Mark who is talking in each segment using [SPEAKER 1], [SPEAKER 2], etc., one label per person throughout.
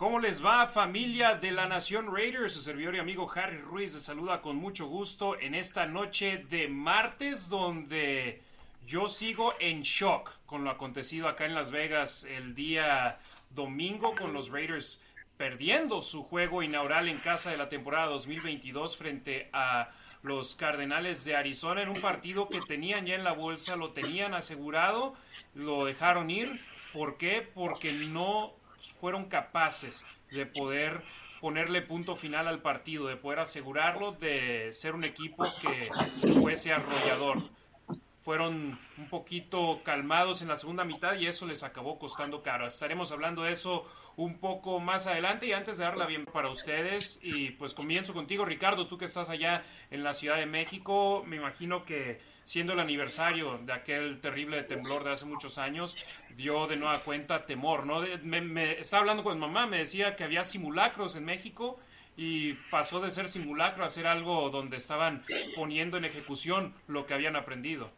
[SPEAKER 1] ¿Cómo les va familia de la Nación Raiders? Su servidor y amigo Harry Ruiz les saluda con mucho gusto en esta noche de martes donde yo sigo en shock con lo acontecido acá en Las Vegas el día domingo con los Raiders perdiendo su juego inaugural en casa de la temporada 2022 frente a los Cardenales de Arizona en un partido que tenían ya en la bolsa, lo tenían asegurado, lo dejaron ir. ¿Por qué? Porque no fueron capaces de poder ponerle punto final al partido, de poder asegurarlo, de ser un equipo que fuese arrollador. Fueron un poquito calmados en la segunda mitad y eso les acabó costando caro. Estaremos hablando de eso un poco más adelante y antes de darla bien para ustedes y pues comienzo contigo Ricardo, tú que estás allá en la Ciudad de México, me imagino que siendo el aniversario de aquel terrible temblor de hace muchos años, dio de nueva cuenta temor, ¿no? Me, estaba hablando con mi mamá, me decía que había simulacros en México y pasó de ser simulacro a ser algo donde estaban poniendo en ejecución lo que habían aprendido.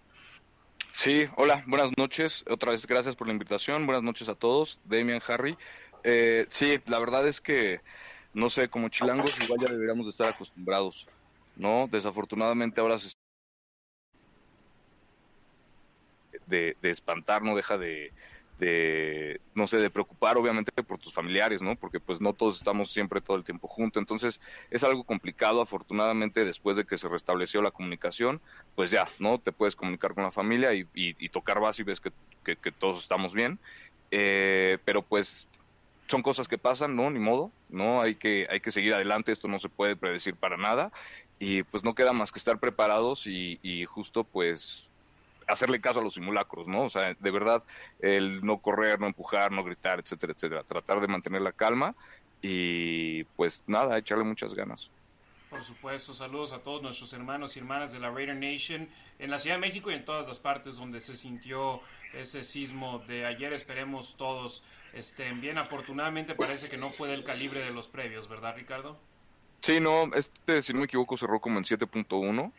[SPEAKER 2] Sí, hola, buenas noches. Otra vez gracias por la invitación. Buenas noches a todos. Damian, Harry. Eh, sí, la verdad es que, no sé, como chilangos igual ya deberíamos de estar acostumbrados, ¿no? Desafortunadamente ahora se... De, espantar, no deja de, no sé, de preocupar obviamente por tus familiares, ¿no? Porque pues no todos estamos siempre todo el tiempo juntos, entonces es algo complicado, afortunadamente después de que se restableció la comunicación, pues ya, ¿no? Te puedes comunicar con la familia y, y, tocar base y ves que, todos estamos bien, eh, pero pues son cosas que pasan, ¿no? Ni modo, ¿no? Hay que, hay que seguir adelante, esto no se puede predecir para nada y pues no queda más que estar preparados y, y justo pues hacerle caso a los simulacros, ¿no? O sea, de verdad, el no correr, no empujar, no gritar, etcétera, etcétera. Tratar de mantener la calma y pues nada, echarle muchas ganas.
[SPEAKER 1] Por supuesto, saludos a todos nuestros hermanos y hermanas de la Raider Nation en la Ciudad de México y en todas las partes donde se sintió ese sismo de ayer. Esperemos todos estén bien. Afortunadamente parece que no fue del calibre de los previos, ¿verdad, Ricardo?
[SPEAKER 2] Sí, no, este, si no me equivoco, cerró como en 7.1.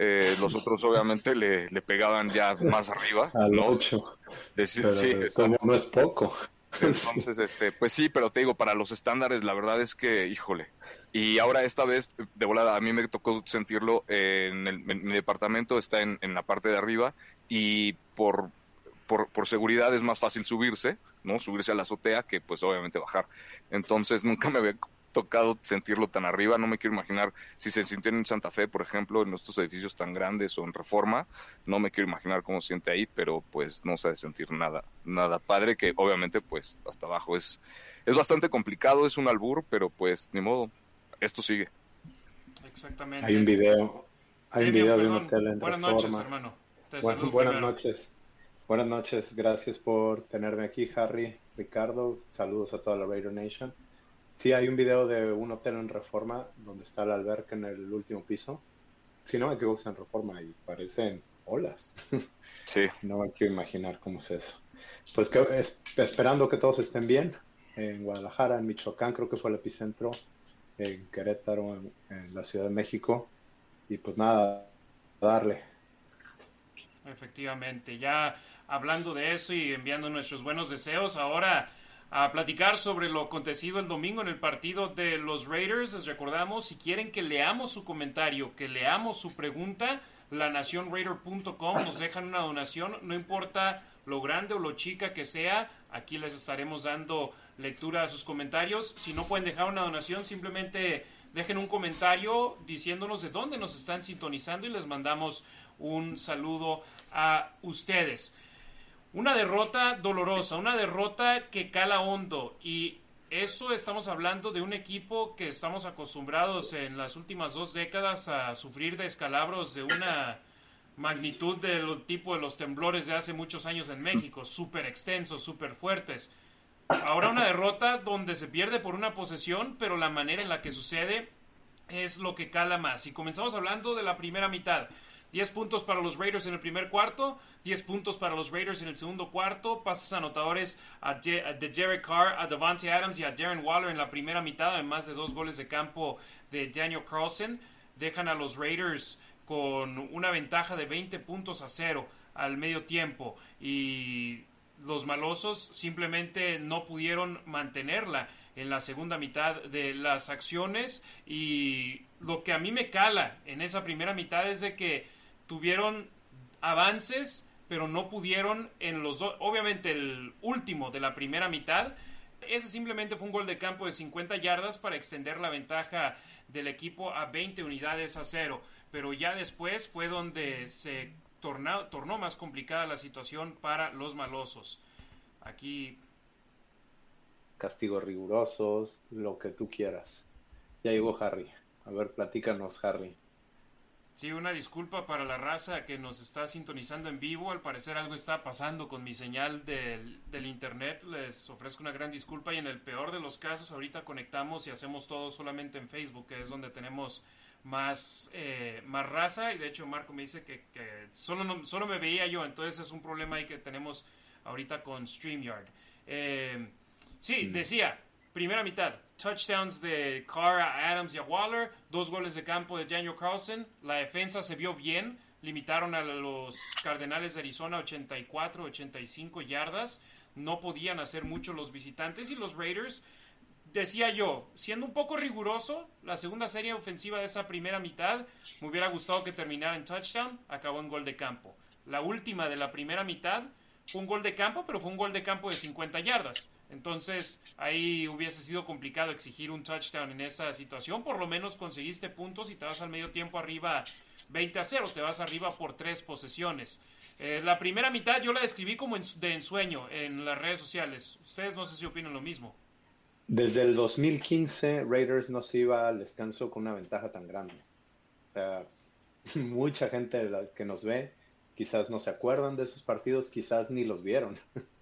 [SPEAKER 2] Eh, los otros obviamente le, le, pegaban ya más arriba.
[SPEAKER 3] Al 8. sí, no es poco.
[SPEAKER 2] Entonces, este, pues sí, pero te digo, para los estándares, la verdad es que, híjole. Y ahora esta vez, de volada, a mí me tocó sentirlo en, el, mi departamento, está en, en, la parte de arriba y por, por, por, seguridad es más fácil subirse, ¿no? Subirse a la azotea que pues obviamente bajar. Entonces nunca me había tocado sentirlo tan arriba, no me quiero imaginar si se sintió en Santa Fe, por ejemplo, en estos edificios tan grandes o en Reforma, no me quiero imaginar cómo se siente ahí, pero pues no se ha de sentir nada, nada padre, que obviamente pues hasta abajo es, es bastante complicado, es un albur, pero pues ni modo, esto sigue.
[SPEAKER 1] Exactamente.
[SPEAKER 3] Hay un video, hay un video de un hotel en
[SPEAKER 1] Buenas
[SPEAKER 3] Reforma.
[SPEAKER 1] noches, hermano. Te
[SPEAKER 3] Bueno,
[SPEAKER 1] saludo
[SPEAKER 3] buenas
[SPEAKER 1] primero.
[SPEAKER 3] noches. Buenas noches, gracias por tenerme aquí, Harry, Ricardo. Saludos a toda la Raider Nation. Sí, hay un video de un hotel en Reforma donde está la alberca en el último piso. Si no me equivoco, es en Reforma y parecen olas.
[SPEAKER 2] Sí,
[SPEAKER 3] No me quiero imaginar cómo es eso. Pues que, es- esperando que todos estén bien. En Guadalajara, en Michoacán, creo que fue el epicentro. En Querétaro, en, en la Ciudad de México. Y pues nada, darle.
[SPEAKER 1] Efectivamente, ya hablando de eso y enviando nuestros buenos deseos, ahora a platicar sobre lo acontecido el domingo en el partido de los Raiders. Les recordamos, si quieren que leamos su comentario, que leamos su pregunta, lanacionraider.com nos dejan una donación, no importa lo grande o lo chica que sea, aquí les estaremos dando lectura a sus comentarios. Si no pueden dejar una donación, simplemente dejen un comentario diciéndonos de dónde nos están sintonizando y les mandamos un saludo a ustedes. Una derrota dolorosa, una derrota que cala hondo y eso estamos hablando de un equipo que estamos acostumbrados en las últimas dos décadas a sufrir de escalabros de una magnitud del tipo de los temblores de hace muchos años en México, súper extensos, súper fuertes. Ahora una derrota donde se pierde por una posesión, pero la manera en la que sucede es lo que cala más. Y comenzamos hablando de la primera mitad. 10 puntos para los Raiders en el primer cuarto, 10 puntos para los Raiders en el segundo cuarto, pases anotadores a de, a de Derek Carr, a Devante Adams y a Darren Waller en la primera mitad, además de dos goles de campo de Daniel Carlson. Dejan a los Raiders con una ventaja de 20 puntos a cero al medio tiempo. Y los malosos simplemente no pudieron mantenerla en la segunda mitad de las acciones. Y lo que a mí me cala en esa primera mitad es de que tuvieron avances pero no pudieron en los dos, obviamente el último de la primera mitad, ese simplemente fue un gol de campo de 50 yardas para extender la ventaja del equipo a 20 unidades a cero, pero ya después fue donde se tornó, tornó más complicada la situación para los malosos. Aquí...
[SPEAKER 3] Castigos rigurosos, lo que tú quieras. Ya llegó Harry. A ver, platícanos, Harry.
[SPEAKER 1] Sí, una disculpa para la raza que nos está sintonizando en vivo. Al parecer algo está pasando con mi señal del, internet. Les ofrezco una gran disculpa y en el peor de los casos ahorita conectamos y hacemos todo solamente en Facebook, que es donde tenemos más, eh, más raza. Y de hecho Marco me dice que, solo, solo me veía yo, entonces es un problema ahí que tenemos ahorita con StreamYard. Eh, sí, mm. decía, primera mitad, touchdowns de Carr Adams y a Waller, dos goles de campo de Daniel Carlson, la defensa se vio bien, limitaron a los Cardenales de Arizona 84, 85 yardas, no podían hacer mucho los visitantes y los Raiders, decía yo, siendo un poco riguroso, la segunda serie ofensiva de esa primera mitad me hubiera gustado que terminara en touchdown, acabó en gol de campo. La última de la primera mitad fue un gol de campo, pero fue un gol de campo de 50 yardas. Entonces ahí hubiese sido complicado exigir un touchdown en esa situación. Por lo menos conseguiste puntos y te vas al medio tiempo arriba 20 a 0, te vas arriba por tres posesiones. Eh, la primera mitad yo la describí como de ensueño en las redes sociales. Ustedes no sé si opinan lo mismo.
[SPEAKER 3] Desde el 2015 Raiders no se iba al descanso con una ventaja tan grande. O sea, mucha gente que nos ve quizás no se acuerdan de esos partidos, quizás ni los vieron.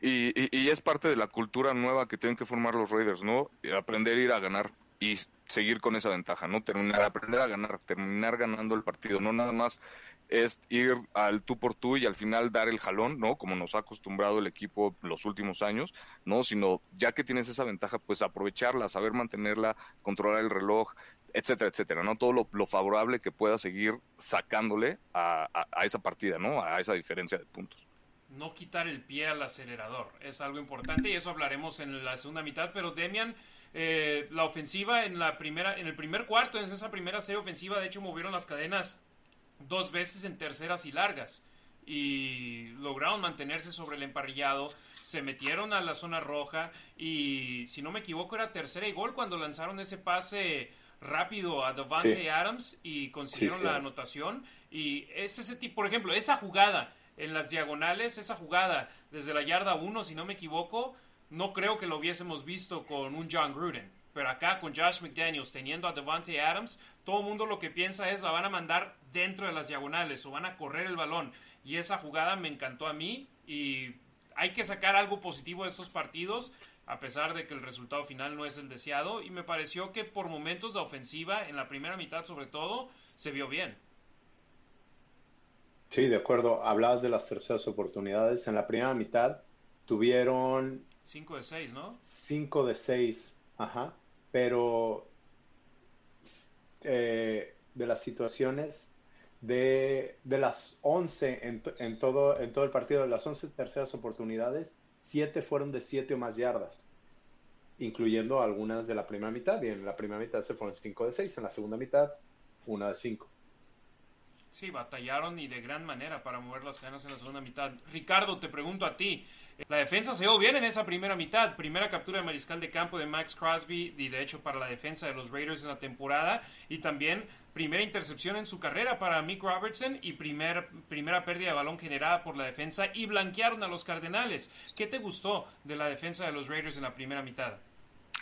[SPEAKER 2] Y, y, es parte de la cultura nueva que tienen que formar los Raiders, ¿no? Aprender a ir a ganar y seguir con esa ventaja, ¿no? Terminar, aprender a ganar, terminar ganando el partido, no nada más es ir al tú por tú y al final dar el jalón, ¿no? Como nos ha acostumbrado el equipo los últimos años, ¿no? Sino ya que tienes esa ventaja, pues aprovecharla, saber mantenerla, controlar el reloj, etcétera, etcétera, ¿no? Todo lo, favorable que pueda seguir sacándole a esa partida, ¿no? A esa diferencia de puntos
[SPEAKER 1] no quitar el pie al acelerador. Es algo importante y eso hablaremos en la segunda mitad. Pero Demian, eh, la ofensiva en la primera, en el primer cuarto, en esa primera serie ofensiva, de hecho movieron las cadenas dos veces en terceras y largas y lograron mantenerse sobre el emparrillado, se metieron a la zona roja y si no me equivoco era tercera y gol cuando lanzaron ese pase rápido a Devante Adams y consiguieron la anotación y es ese tipo, por ejemplo, esa jugada en las diagonales, esa jugada desde la yarda 1, si no me equivoco, no creo que lo hubiésemos visto con un John Gruden. Pero acá con Josh McDaniels teniendo a Devante Adams, todo el mundo lo que piensa es la van a mandar dentro de las diagonales o van a correr el balón. Y esa jugada me encantó a mí y hay que sacar algo positivo de estos partidos a pesar de que el resultado final no es el deseado. Y me pareció que por momentos la ofensiva, en la primera mitad sobre todo, se vio bien.
[SPEAKER 3] Sí, de acuerdo. Hablabas de las terceras oportunidades. En la primera mitad tuvieron...
[SPEAKER 1] 5 de 6, ¿no?
[SPEAKER 3] 5 de 6, ajá. Pero eh, de las situaciones de, de las 11 en, en, todo, en todo el partido, de las 11 terceras oportunidades, 7 fueron de 7 o más yardas, incluyendo algunas de la primera mitad. Y en la primera mitad se fueron 5 de 6, en la segunda mitad, 1 de 5.
[SPEAKER 1] Sí, batallaron y de gran manera para mover las cadenas en la segunda mitad. Ricardo, te pregunto a ti. La defensa se dio bien en esa primera mitad. Primera captura de mariscal de campo de Max Crosby y de hecho para la defensa de los Raiders en la temporada. Y también primera intercepción en su carrera para Mick Robertson y primer, primera pérdida de balón generada por la defensa y blanquearon a los Cardenales. ¿Qué te gustó de la defensa de los Raiders en la primera mitad?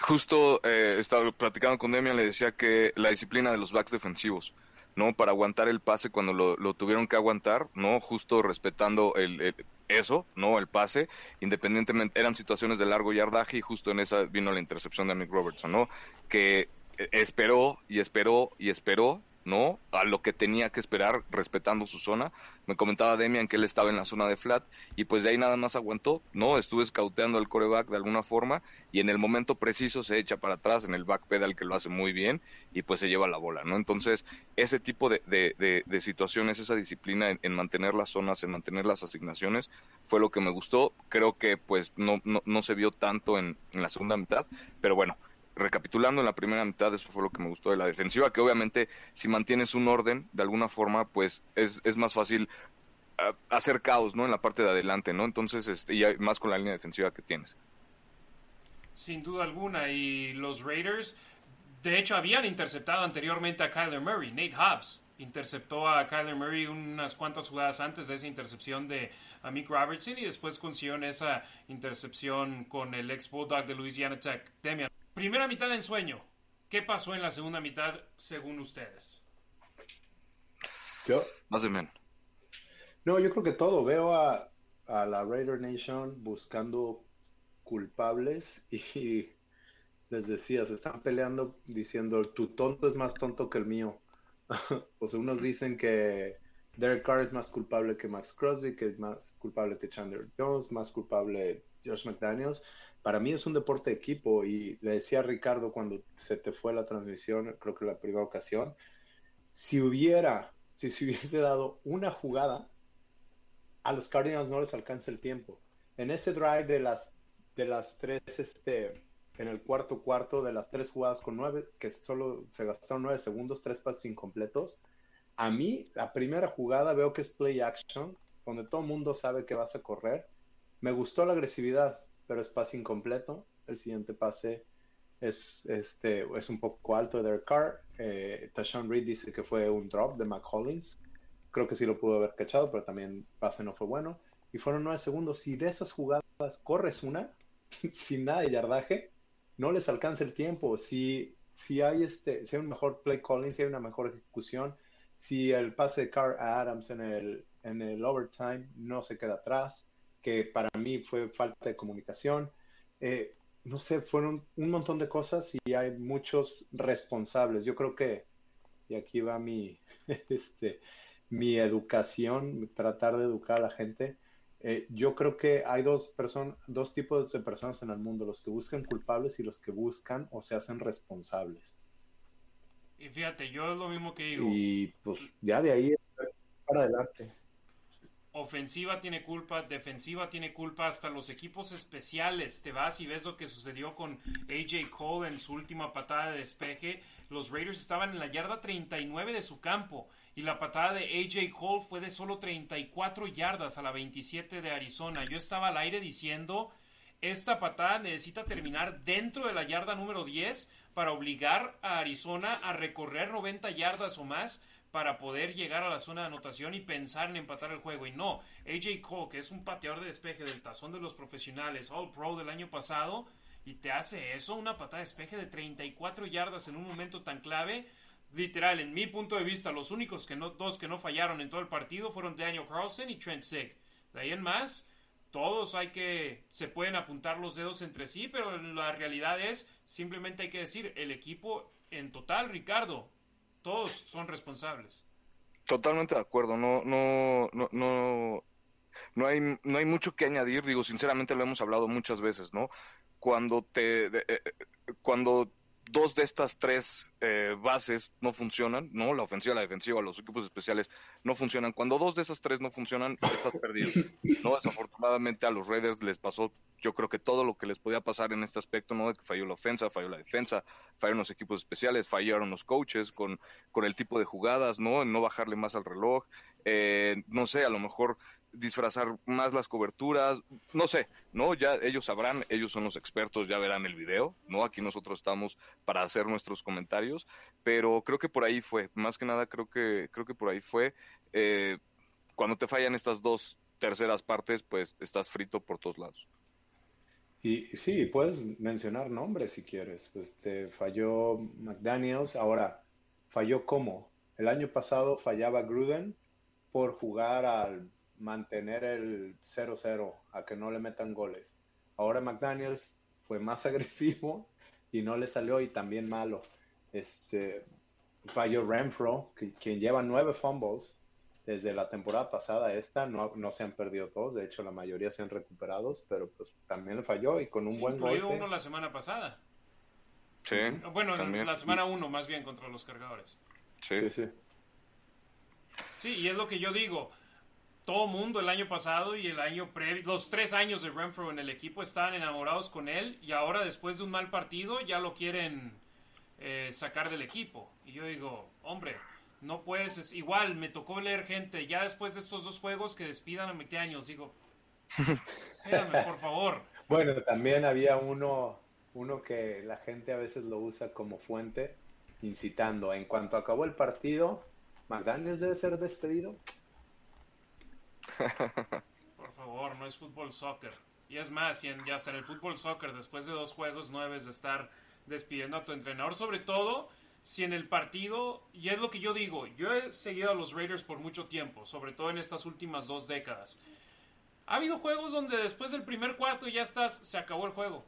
[SPEAKER 2] Justo eh, estaba platicando con Demian, le decía que la disciplina de los backs defensivos. ¿No? Para aguantar el pase cuando lo, tuvieron que aguantar, ¿no? Justo respetando el, eso, ¿no? El pase, independientemente, eran situaciones de largo yardaje y justo en esa vino la intercepción de Mick Robertson, ¿no? Que esperó y esperó y esperó, ¿no? A lo que tenía que esperar respetando su zona. Me comentaba Demian que él estaba en la zona de flat y pues de ahí nada más aguantó, ¿no? Estuve escauteando al coreback de alguna forma y en el momento preciso se echa para atrás en el back pedal que lo hace muy bien y pues se lleva la bola, ¿no? Entonces, ese tipo de, de, situaciones, esa disciplina en, mantener las zonas, en mantener las asignaciones, fue lo que me gustó. Creo que pues no, no, no se vio tanto en la segunda mitad, pero bueno, recapitulando en la primera mitad, eso fue lo que me gustó de la defensiva, que obviamente si mantienes un orden de alguna forma, pues es, es más fácil ah, hacer caos, ¿no? En la parte de adelante, ¿no? Entonces, este, y más con la línea defensiva que tienes.
[SPEAKER 1] Sin duda alguna, y los Raiders, de hecho, habían interceptado anteriormente a Kyler Murray, Nate Hobbs interceptó a Kyler Murray unas cuantas jugadas antes de esa intercepción de Mick Robertson y después consiguieron esa intercepción con el ex Bulldog de Louisiana Tech, Demian. Primera mitad de ensueño. ¿Qué pasó en la segunda mitad según ustedes?
[SPEAKER 3] Yo.
[SPEAKER 2] Más o menos.
[SPEAKER 3] No, yo creo que todo. Veo a, la Raider Nation buscando culpables y les decía, se están peleando diciendo tu tonto es más tonto que el mío. o sea, unos dicen que Derek Carr es más culpable que Max Crosby, que es más culpable que Chandler Jones, más culpable Josh McDaniels para mí es un deporte de equipo y le decía a Ricardo cuando se te fue la transmisión, creo que la primera ocasión, si hubiera, si se hubiese dado una jugada, a los Cardinals no les alcanza el tiempo. En ese drive de las, de las tres, este, en el cuarto cuarto, de las tres jugadas con nueve, que solo se gastaron nueve segundos, tres pases incompletos, a mí la primera jugada veo que es play action, donde todo el mundo sabe que vas a correr. Me gustó la agresividad, pero es pase incompleto. El siguiente pase es, este, es un poco alto de Derek Carr. Eh, Tashawn Reed dice que fue un drop de McCollins. Creo que sí lo pudo haber cachado, pero también pase no fue bueno. Y fueron nueve segundos. Si de esas jugadas corres una, sin nada de yardaje, no les alcanza el tiempo. Si, si, hay este, si un mejor play calling, si hay una mejor ejecución, si el pase de Carr a Adams en el, en el overtime no se queda atrás, que para mí fue falta de comunicación. Eh, no sé, fueron un montón de cosas y hay muchos responsables. Yo creo que, y aquí va mi, este, mi educación, tratar de educar a la gente. Eh, yo creo que hay dos, personas dos tipos de personas en el mundo, los que buscan culpables y los que buscan o se hacen responsables.
[SPEAKER 1] Y fíjate, yo es lo mismo que digo.
[SPEAKER 3] Y pues ya de ahí para adelante
[SPEAKER 1] ofensiva tiene culpa, defensiva tiene culpa, hasta los equipos especiales. Te vas y ves lo que sucedió con AJ Cole en su última patada de despeje. Los Raiders estaban en la yarda 39 de su campo y la patada de AJ Cole fue de solo 34 yardas a la 27 de Arizona. Yo estaba al aire diciendo, esta patada necesita terminar dentro de la yarda número 10 para obligar a Arizona a recorrer 90 yardas o más para poder llegar a la zona de anotación y pensar en empatar el juego. Y no, AJ Cole, que es un pateador de despeje del tazón de los profesionales, All Pro del año pasado, y te hace eso, una patada de despeje de 34 yardas en un momento tan clave. Literal, en mi punto de vista, los únicos que no, dos que no fallaron en todo el partido fueron Daniel Carlson y Trent Sick. De ahí en más, todos hay que, se pueden apuntar los dedos entre sí, pero la realidad es, simplemente hay que decir, el equipo en total, Ricardo, todos son responsables.
[SPEAKER 2] Totalmente de acuerdo, no, no, no, no, no hay, no hay mucho que añadir, digo, sinceramente lo hemos hablado muchas veces, ¿no? Cuando te, eh, eh, cuando dos de estas tres eh, bases no funcionan, ¿no? La ofensiva, la defensiva, los equipos especiales no funcionan. Cuando dos de esas tres no funcionan, estás perdido, ¿no? Desafortunadamente a los Raiders les pasó yo creo que todo lo que les podía pasar en este aspecto, ¿no? De que falló la ofensa, falló la defensa, fallaron los equipos especiales, fallaron los coaches con, con el tipo de jugadas, ¿no? No bajarle más al reloj, eh, no sé, a lo mejor disfrazar más las coberturas, no sé, ¿no? Ya ellos sabrán, ellos son los expertos, ya verán el video, ¿no? Aquí nosotros estamos para hacer nuestros comentarios, pero creo que por ahí fue, más que nada creo que, creo que por ahí fue, eh, cuando te fallan estas dos terceras partes, pues estás frito por todos lados.
[SPEAKER 3] Y sí, puedes mencionar nombres si quieres. Este, falló McDaniels, ahora, ¿falló cómo? El año pasado fallaba Gruden por jugar al mantener el 0-0, a que no le metan goles. Ahora McDaniels fue más agresivo y no le salió y también malo. Este, falló Renfro, quien lleva nueve fumbles desde la temporada pasada esta, no, no se han perdido todos, de hecho la mayoría se han recuperado, pero pues también falló y con un buen golpe.
[SPEAKER 1] uno la semana pasada.
[SPEAKER 2] Sí.
[SPEAKER 1] Bueno, la semana uno más bien contra los cargadores.
[SPEAKER 3] Sí, sí.
[SPEAKER 1] Sí, y es lo que yo digo. Todo mundo el año pasado y el año previo, los tres años de Renfro en el equipo estaban enamorados con él y ahora después de un mal partido ya lo quieren eh, sacar del equipo. Y yo digo, hombre, no puedes, es, igual me tocó leer gente ya después de estos dos juegos que despidan a años digo, espérame, por favor.
[SPEAKER 3] Bueno, también había uno, uno que la gente a veces lo usa como fuente, incitando, en cuanto acabó el partido, McDaniels debe ser despedido.
[SPEAKER 1] Por favor, no es fútbol soccer. Y es más, ya en el fútbol soccer, después de dos juegos, no debes de estar despidiendo a tu entrenador, sobre todo si en el partido, y es lo que yo digo, yo he seguido a los Raiders por mucho tiempo, sobre todo en estas últimas dos décadas. Ha habido juegos donde después del primer cuarto ya estás, se acabó el juego.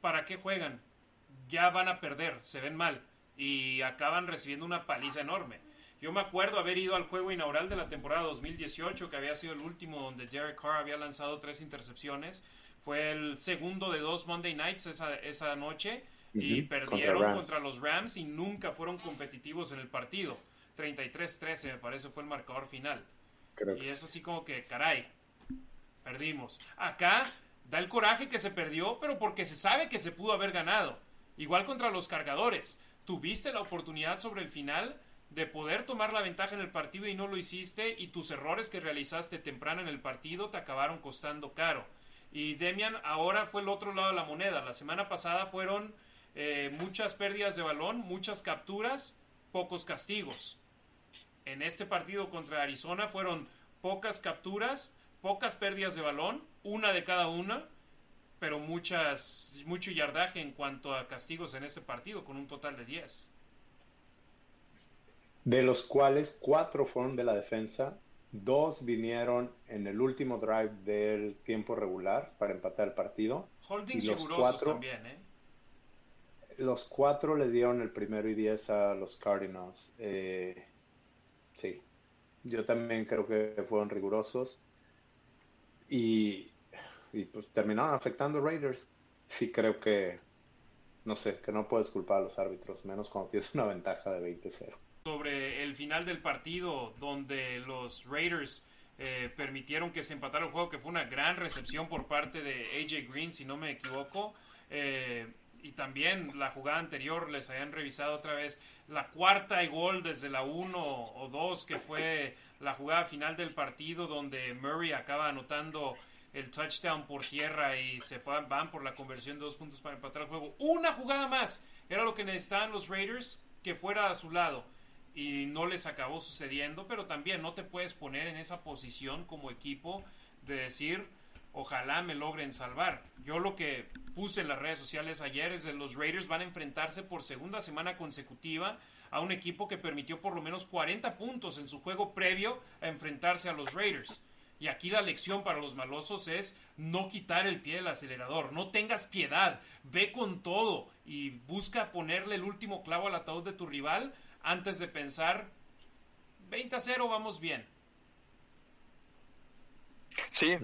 [SPEAKER 1] ¿Para qué juegan? Ya van a perder, se ven mal y acaban recibiendo una paliza enorme. Yo me acuerdo haber ido al juego inaugural de la temporada 2018, que había sido el último donde Derek Carr había lanzado tres intercepciones. Fue el segundo de dos Monday Nights esa, esa noche y perdieron contra, los Rams y nunca fueron competitivos en el partido. 33-13 me parece fue el marcador final. y es así como que, caray, perdimos. Acá da el coraje que se perdió, pero porque se sabe que se pudo haber ganado. Igual contra los cargadores. Tuviste la oportunidad sobre el final de poder tomar la ventaja en el partido y no lo hiciste y tus errores que realizaste temprano en el partido te acabaron costando caro. Y Demian ahora fue el otro lado de la moneda. La semana pasada fueron eh, muchas pérdidas de balón, muchas capturas, pocos castigos. En este partido contra Arizona fueron pocas capturas, pocas pérdidas de balón, una de cada una, pero muchas, mucho yardaje en cuanto a castigos en este partido, con un total de 10.
[SPEAKER 3] De los cuales cuatro fueron de la defensa, dos vinieron en el último drive del tiempo regular para empatar el partido.
[SPEAKER 1] Holdings y los cuatro, también, ¿eh?
[SPEAKER 3] los cuatro le dieron el primero y diez a los Cardinals. Eh, sí, yo también creo que fueron rigurosos. Y, pues terminaron afectando a Raiders. Sí, creo que, no sé, que no puedes culpar a los árbitros, menos cuando tienes una ventaja de 20-0.
[SPEAKER 1] Sobre el final del partido, donde los Raiders eh, permitieron que se empatara el juego, que fue una gran recepción por parte de AJ Green, si no me equivoco. Eh, y también la jugada anterior les hayan revisado otra vez la cuarta y gol desde la 1 o 2 que fue la jugada final del partido donde Murray acaba anotando el touchdown por tierra y se van por la conversión de dos puntos para empatar el juego. Una jugada más era lo que necesitaban los Raiders que fuera a su lado y no les acabó sucediendo, pero también no te puedes poner en esa posición como equipo de decir ojalá me logren salvar. Yo lo que puse en las redes sociales ayer es que los Raiders van a enfrentarse por segunda semana consecutiva a un equipo que permitió por lo menos 40 puntos en su juego previo a enfrentarse a los Raiders. Y aquí la lección para los malosos es no quitar el pie del acelerador, no tengas piedad, ve con todo y busca ponerle el último clavo al ataúd de tu rival antes de pensar 20 a 0 vamos bien.
[SPEAKER 2] Sí,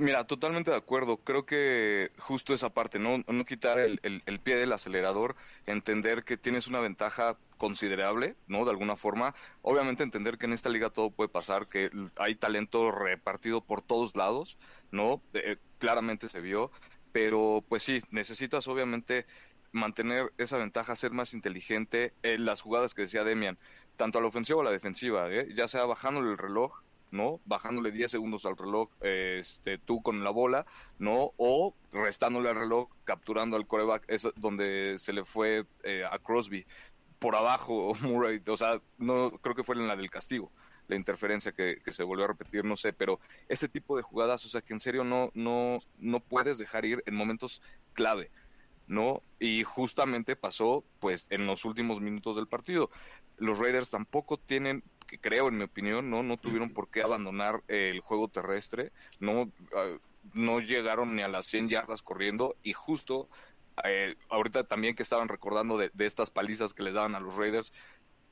[SPEAKER 2] mira, totalmente de acuerdo. Creo que justo esa parte, no, no quitar el, el, pie del acelerador, entender que tienes una ventaja considerable, ¿no? De alguna forma. Obviamente entender que en esta liga todo puede pasar, que hay talento repartido por todos lados, ¿no? Eh, claramente se vio, pero pues sí, necesitas obviamente mantener esa ventaja, ser más inteligente en las jugadas que decía Demian, tanto a la ofensiva o a la defensiva, ¿eh? ya sea bajando el reloj ¿no? Bajándole 10 segundos al reloj, este, tú con la bola, ¿no? O restándole al reloj, capturando al coreback, es donde se le fue eh, a Crosby. Por abajo, Murray, o sea, no creo que fue en la del castigo, la interferencia que, se volvió a repetir, no sé, pero ese tipo de jugadas, o sea, que en serio no, no, no puedes dejar ir en momentos clave. ¿no? Y justamente pasó, pues, en los últimos minutos del partido. Los Raiders tampoco tienen que creo, en mi opinión, no, no tuvieron por qué abandonar el juego terrestre, no, ah, no llegaron ni a las 100 yardas corriendo y justo eh, ahorita también que estaban recordando de, de, estas palizas que les daban a los Raiders,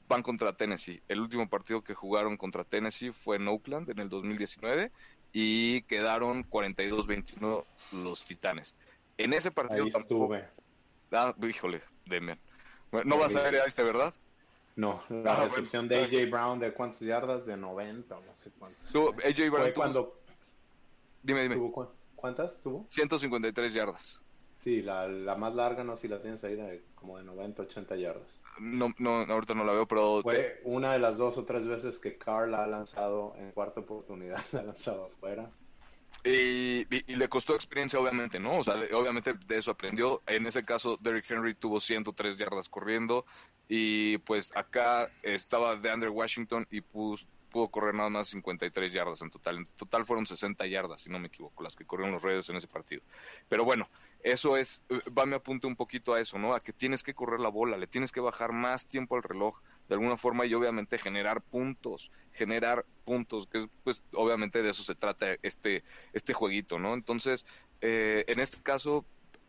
[SPEAKER 2] van contra Tennessee. El último partido que jugaron contra Tennessee fue en Oakland en el 2019 y quedaron 42-21 los Titanes. En ese partido
[SPEAKER 3] Ahí estuve.
[SPEAKER 2] Ah, híjole, Demian. no vas a ver a este, ¿verdad?
[SPEAKER 3] No, la ah, recepción de AJ Brown de cuántas yardas, de 90 no sé cuántas.
[SPEAKER 2] AJ Brown
[SPEAKER 3] Fue cuando...
[SPEAKER 2] Dime, dime.
[SPEAKER 3] ¿Tuvo ¿Cuántas tuvo?
[SPEAKER 2] 153 yardas.
[SPEAKER 3] Sí, la, la, más larga, no si la tienes ahí, de como de 90, 80 yardas.
[SPEAKER 2] No, no, ahorita no la veo, pero...
[SPEAKER 3] Fue una de las dos o tres veces que Carl ha lanzado en cuarta oportunidad, la ha lanzado afuera.
[SPEAKER 2] Y, y, le costó experiencia, obviamente, ¿no? O sea, obviamente de eso aprendió. En ese caso, Derrick Henry tuvo 103 yardas corriendo. Y pues acá estaba de Andrew Washington y pudo correr nada más 53 yardas en total. En total fueron 60 yardas, si no me equivoco, las que corrieron los Raiders en ese partido. Pero bueno, eso es, va me apunte un poquito a eso, ¿no? A que tienes que correr la bola, le tienes que bajar más tiempo al reloj de alguna forma y obviamente generar puntos, generar puntos, que es, pues obviamente de eso se trata este, este jueguito, ¿no? Entonces, eh, en este caso,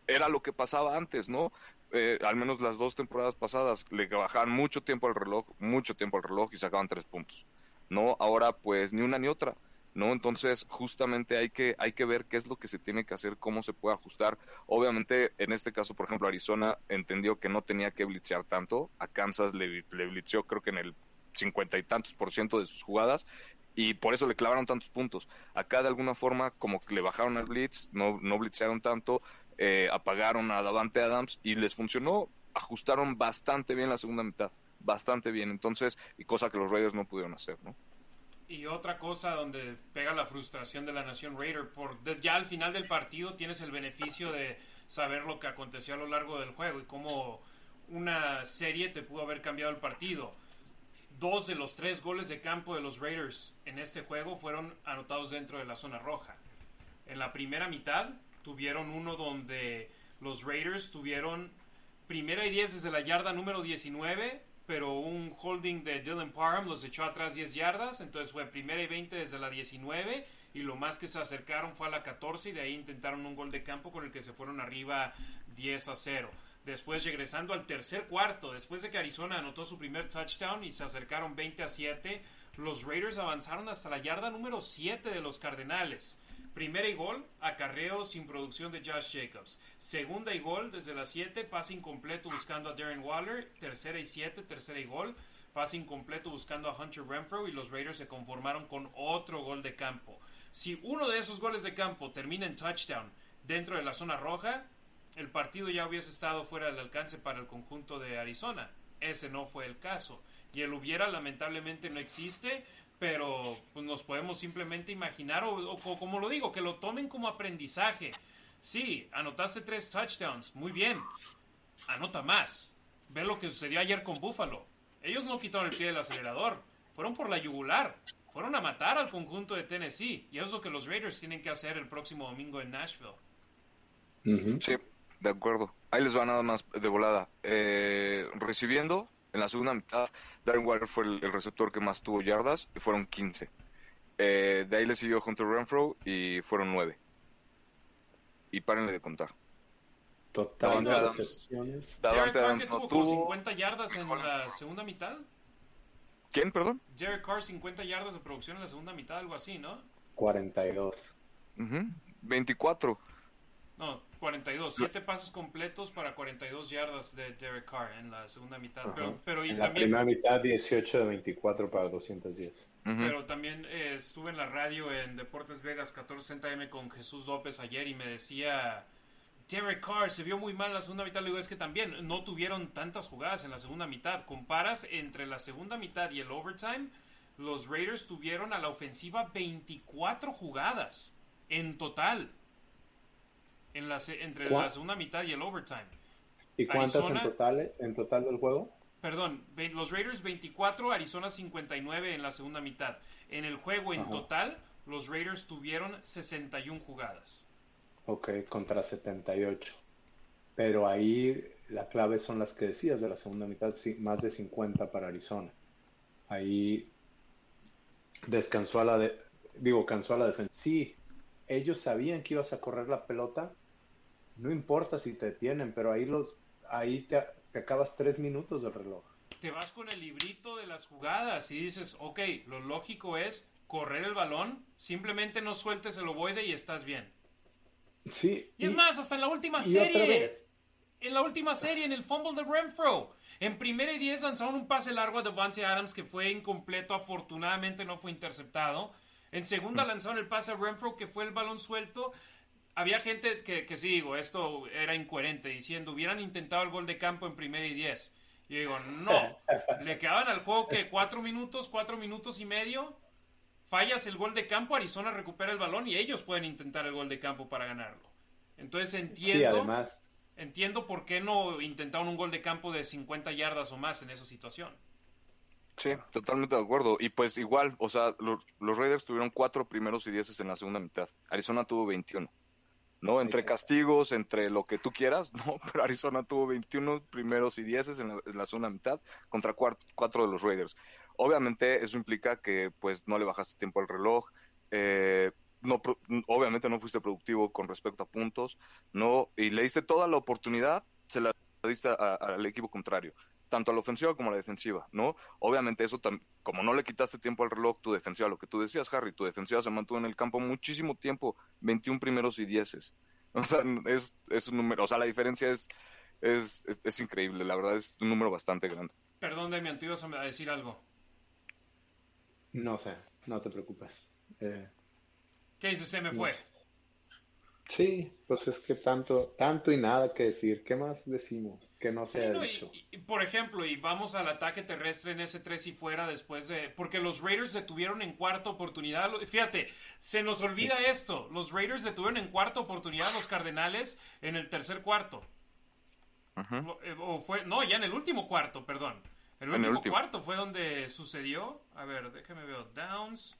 [SPEAKER 2] era lo que pasaba antes, ¿no? Eh, al menos las dos temporadas pasadas, le bajaban mucho tiempo al reloj, mucho tiempo al reloj y sacaban tres puntos. ¿no? Ahora pues ni una ni otra, ¿no? Entonces justamente hay que, hay que ver qué es lo que se tiene que hacer, cómo se puede ajustar. Obviamente en este caso, por ejemplo, Arizona entendió que no tenía que blitzear tanto, a Kansas le, le blitzeó creo que en el cincuenta y tantos por ciento de sus jugadas y por eso le clavaron tantos puntos. Acá de alguna forma como que le bajaron al blitz, no, no blitzearon tanto, eh, apagaron a Davante Adams y les funcionó, ajustaron bastante bien la segunda mitad bastante bien. Entonces, y cosa que los Raiders no pudieron hacer, ¿no?
[SPEAKER 1] Y otra cosa donde pega la frustración de la nación Raider, por ya al final del partido tienes el beneficio de saber lo que aconteció a lo largo del juego y cómo una serie te pudo haber cambiado el partido. Dos de los tres goles de campo de los Raiders en este juego fueron anotados dentro de la zona roja. En la primera mitad tuvieron uno donde los Raiders tuvieron primera y diez desde la yarda número 19 pero un holding de Dylan Parham los echó atrás 10 yardas, entonces fue primera y 20 desde la 19 y lo más que se acercaron fue a la 14 y de ahí intentaron un gol de campo con el que se fueron arriba 10 a 0. Después regresando al tercer cuarto, después de que Arizona anotó su primer touchdown y se acercaron 20 a 7, los Raiders avanzaron hasta la yarda número 7 de los Cardenales. Primera y gol, acarreo sin producción de Josh Jacobs. Segunda y gol desde las 7, pase incompleto buscando a Darren Waller. Tercera y 7, tercera y gol, pase incompleto buscando a Hunter Renfro y los Raiders se conformaron con otro gol de campo. Si uno de esos goles de campo termina en touchdown dentro de la zona roja, el partido ya hubiese estado fuera del alcance para el conjunto de Arizona. Ese no fue el caso. Y el hubiera lamentablemente no existe, pero pues, nos podemos simplemente imaginar, o, como lo digo, que lo tomen como aprendizaje. Sí, anotaste tres touchdowns, muy bien, anota más. Ve lo que sucedió ayer con Buffalo. Ellos no quitaron el pie del acelerador, fueron por la yugular, fueron a matar al conjunto de Tennessee. Y eso es lo que los Raiders tienen que hacer el próximo domingo en Nashville.
[SPEAKER 2] Sí, de acuerdo. Ahí les va nada más de volada. Eh, recibiendo, en la segunda mitad, Darren Waller fue el, receptor que más tuvo yardas y fueron 15. Eh, de ahí le siguió Hunter Renfro y fueron 9. Y párenle de contar.
[SPEAKER 3] Total de recepciones.
[SPEAKER 1] Davante Adams no tuvo 50 yardas en la segunda mitad.
[SPEAKER 2] ¿Quién, perdón?
[SPEAKER 1] Jared Carr 50 yardas de producción en la segunda mitad, algo así, ¿no?
[SPEAKER 3] 42.
[SPEAKER 2] 24.
[SPEAKER 1] No, 42. Siete pasos completos para 42 yardas de Derek Carr en la segunda mitad. Pero, y
[SPEAKER 3] en
[SPEAKER 1] también,
[SPEAKER 3] la primera mitad 18 de 24 para 210.
[SPEAKER 1] Pero también eh, estuve en la radio en Deportes Vegas 1460M con Jesús López ayer y me decía... Derek Carr se vio muy mal en la segunda mitad. Le digo, es que también no tuvieron tantas jugadas en la segunda mitad. Comparas entre la segunda mitad y el overtime, los Raiders tuvieron a la ofensiva 24 jugadas en total en la, entre la segunda mitad y el overtime.
[SPEAKER 3] ¿Y cuántas en total en total del juego?
[SPEAKER 1] Perdón, los Raiders 24, Arizona 59 en la segunda mitad. En el juego en total, los Raiders tuvieron 61 jugadas.
[SPEAKER 3] Ok, contra 78. Pero ahí la clave son las que decías de la segunda mitad, más de 50 para Arizona. Ahí descansó a la de, digo, cansó a la defensa. Sí, ellos sabían que ibas a correr la pelota, no importa si te detienen, pero ahí los, ahí te, te acabas tres minutos del reloj.
[SPEAKER 1] Te vas con el librito de las jugadas y dices, ok, lo lógico es correr el balón, simplemente no sueltes el ovoide y estás bien.
[SPEAKER 3] Sí.
[SPEAKER 1] Y, es más, hasta en la última serie. En la última serie, en el fumble de Renfro. En primera y diez lanzaron un pase largo a Devante Adams que fue incompleto. Afortunadamente no fue interceptado. En segunda mm. lanzaron el pase a Renfro que fue el balón suelto. Había gente que, que sí, digo, esto era incoherente, diciendo, hubieran intentado el gol de campo en primera y diez. Y digo, no, le quedaban al juego que cuatro minutos, cuatro minutos y medio. Fallas el gol de campo, Arizona recupera el balón y ellos pueden intentar el gol de campo para ganarlo. Entonces entiendo. Sí, además entiendo por qué no intentaron un gol de campo de 50 yardas o más en esa situación.
[SPEAKER 2] Sí, totalmente de acuerdo. Y pues igual, o sea, los, Raiders tuvieron cuatro primeros y dieces en la segunda mitad. Arizona tuvo 21. ¿No? Entre castigos, entre lo que tú quieras, ¿no? Pero Arizona tuvo 21 primeros y dieces en la, segunda mitad contra cuatro, de los Raiders. Obviamente eso implica que pues no le bajaste tiempo al reloj. Eh, no, obviamente no fuiste productivo con respecto a puntos, no, y le diste toda la oportunidad, se la diste al equipo contrario, tanto a la ofensiva como a la defensiva, ¿no? Obviamente eso, como no le quitaste tiempo al reloj, tu defensiva, lo que tú decías, Harry, tu defensiva se mantuvo en el campo muchísimo tiempo, 21 primeros y dieces. O sea, es, es un número, o sea, la diferencia es, es, es, increíble, la verdad es un número bastante grande.
[SPEAKER 1] Perdón, Demian, ¿tú ibas a decir algo?
[SPEAKER 3] No sé, no te preocupes. Eh,
[SPEAKER 1] ¿Qué dice? Se me fue.
[SPEAKER 3] Sí, pues es que tanto, tanto y nada que decir. ¿Qué más decimos que no se ha dicho?
[SPEAKER 1] por ejemplo, y vamos al ataque terrestre en ese 3 y fuera después de. Porque los Raiders detuvieron en cuarta oportunidad. Fíjate, se nos olvida esto. Los Raiders detuvieron en cuarta oportunidad a los Cardenales en el tercer cuarto. Eh, o, fue. No, ya en el último cuarto, perdón. El último, cuarto fue donde sucedió. A ver, déjame ver. Downs.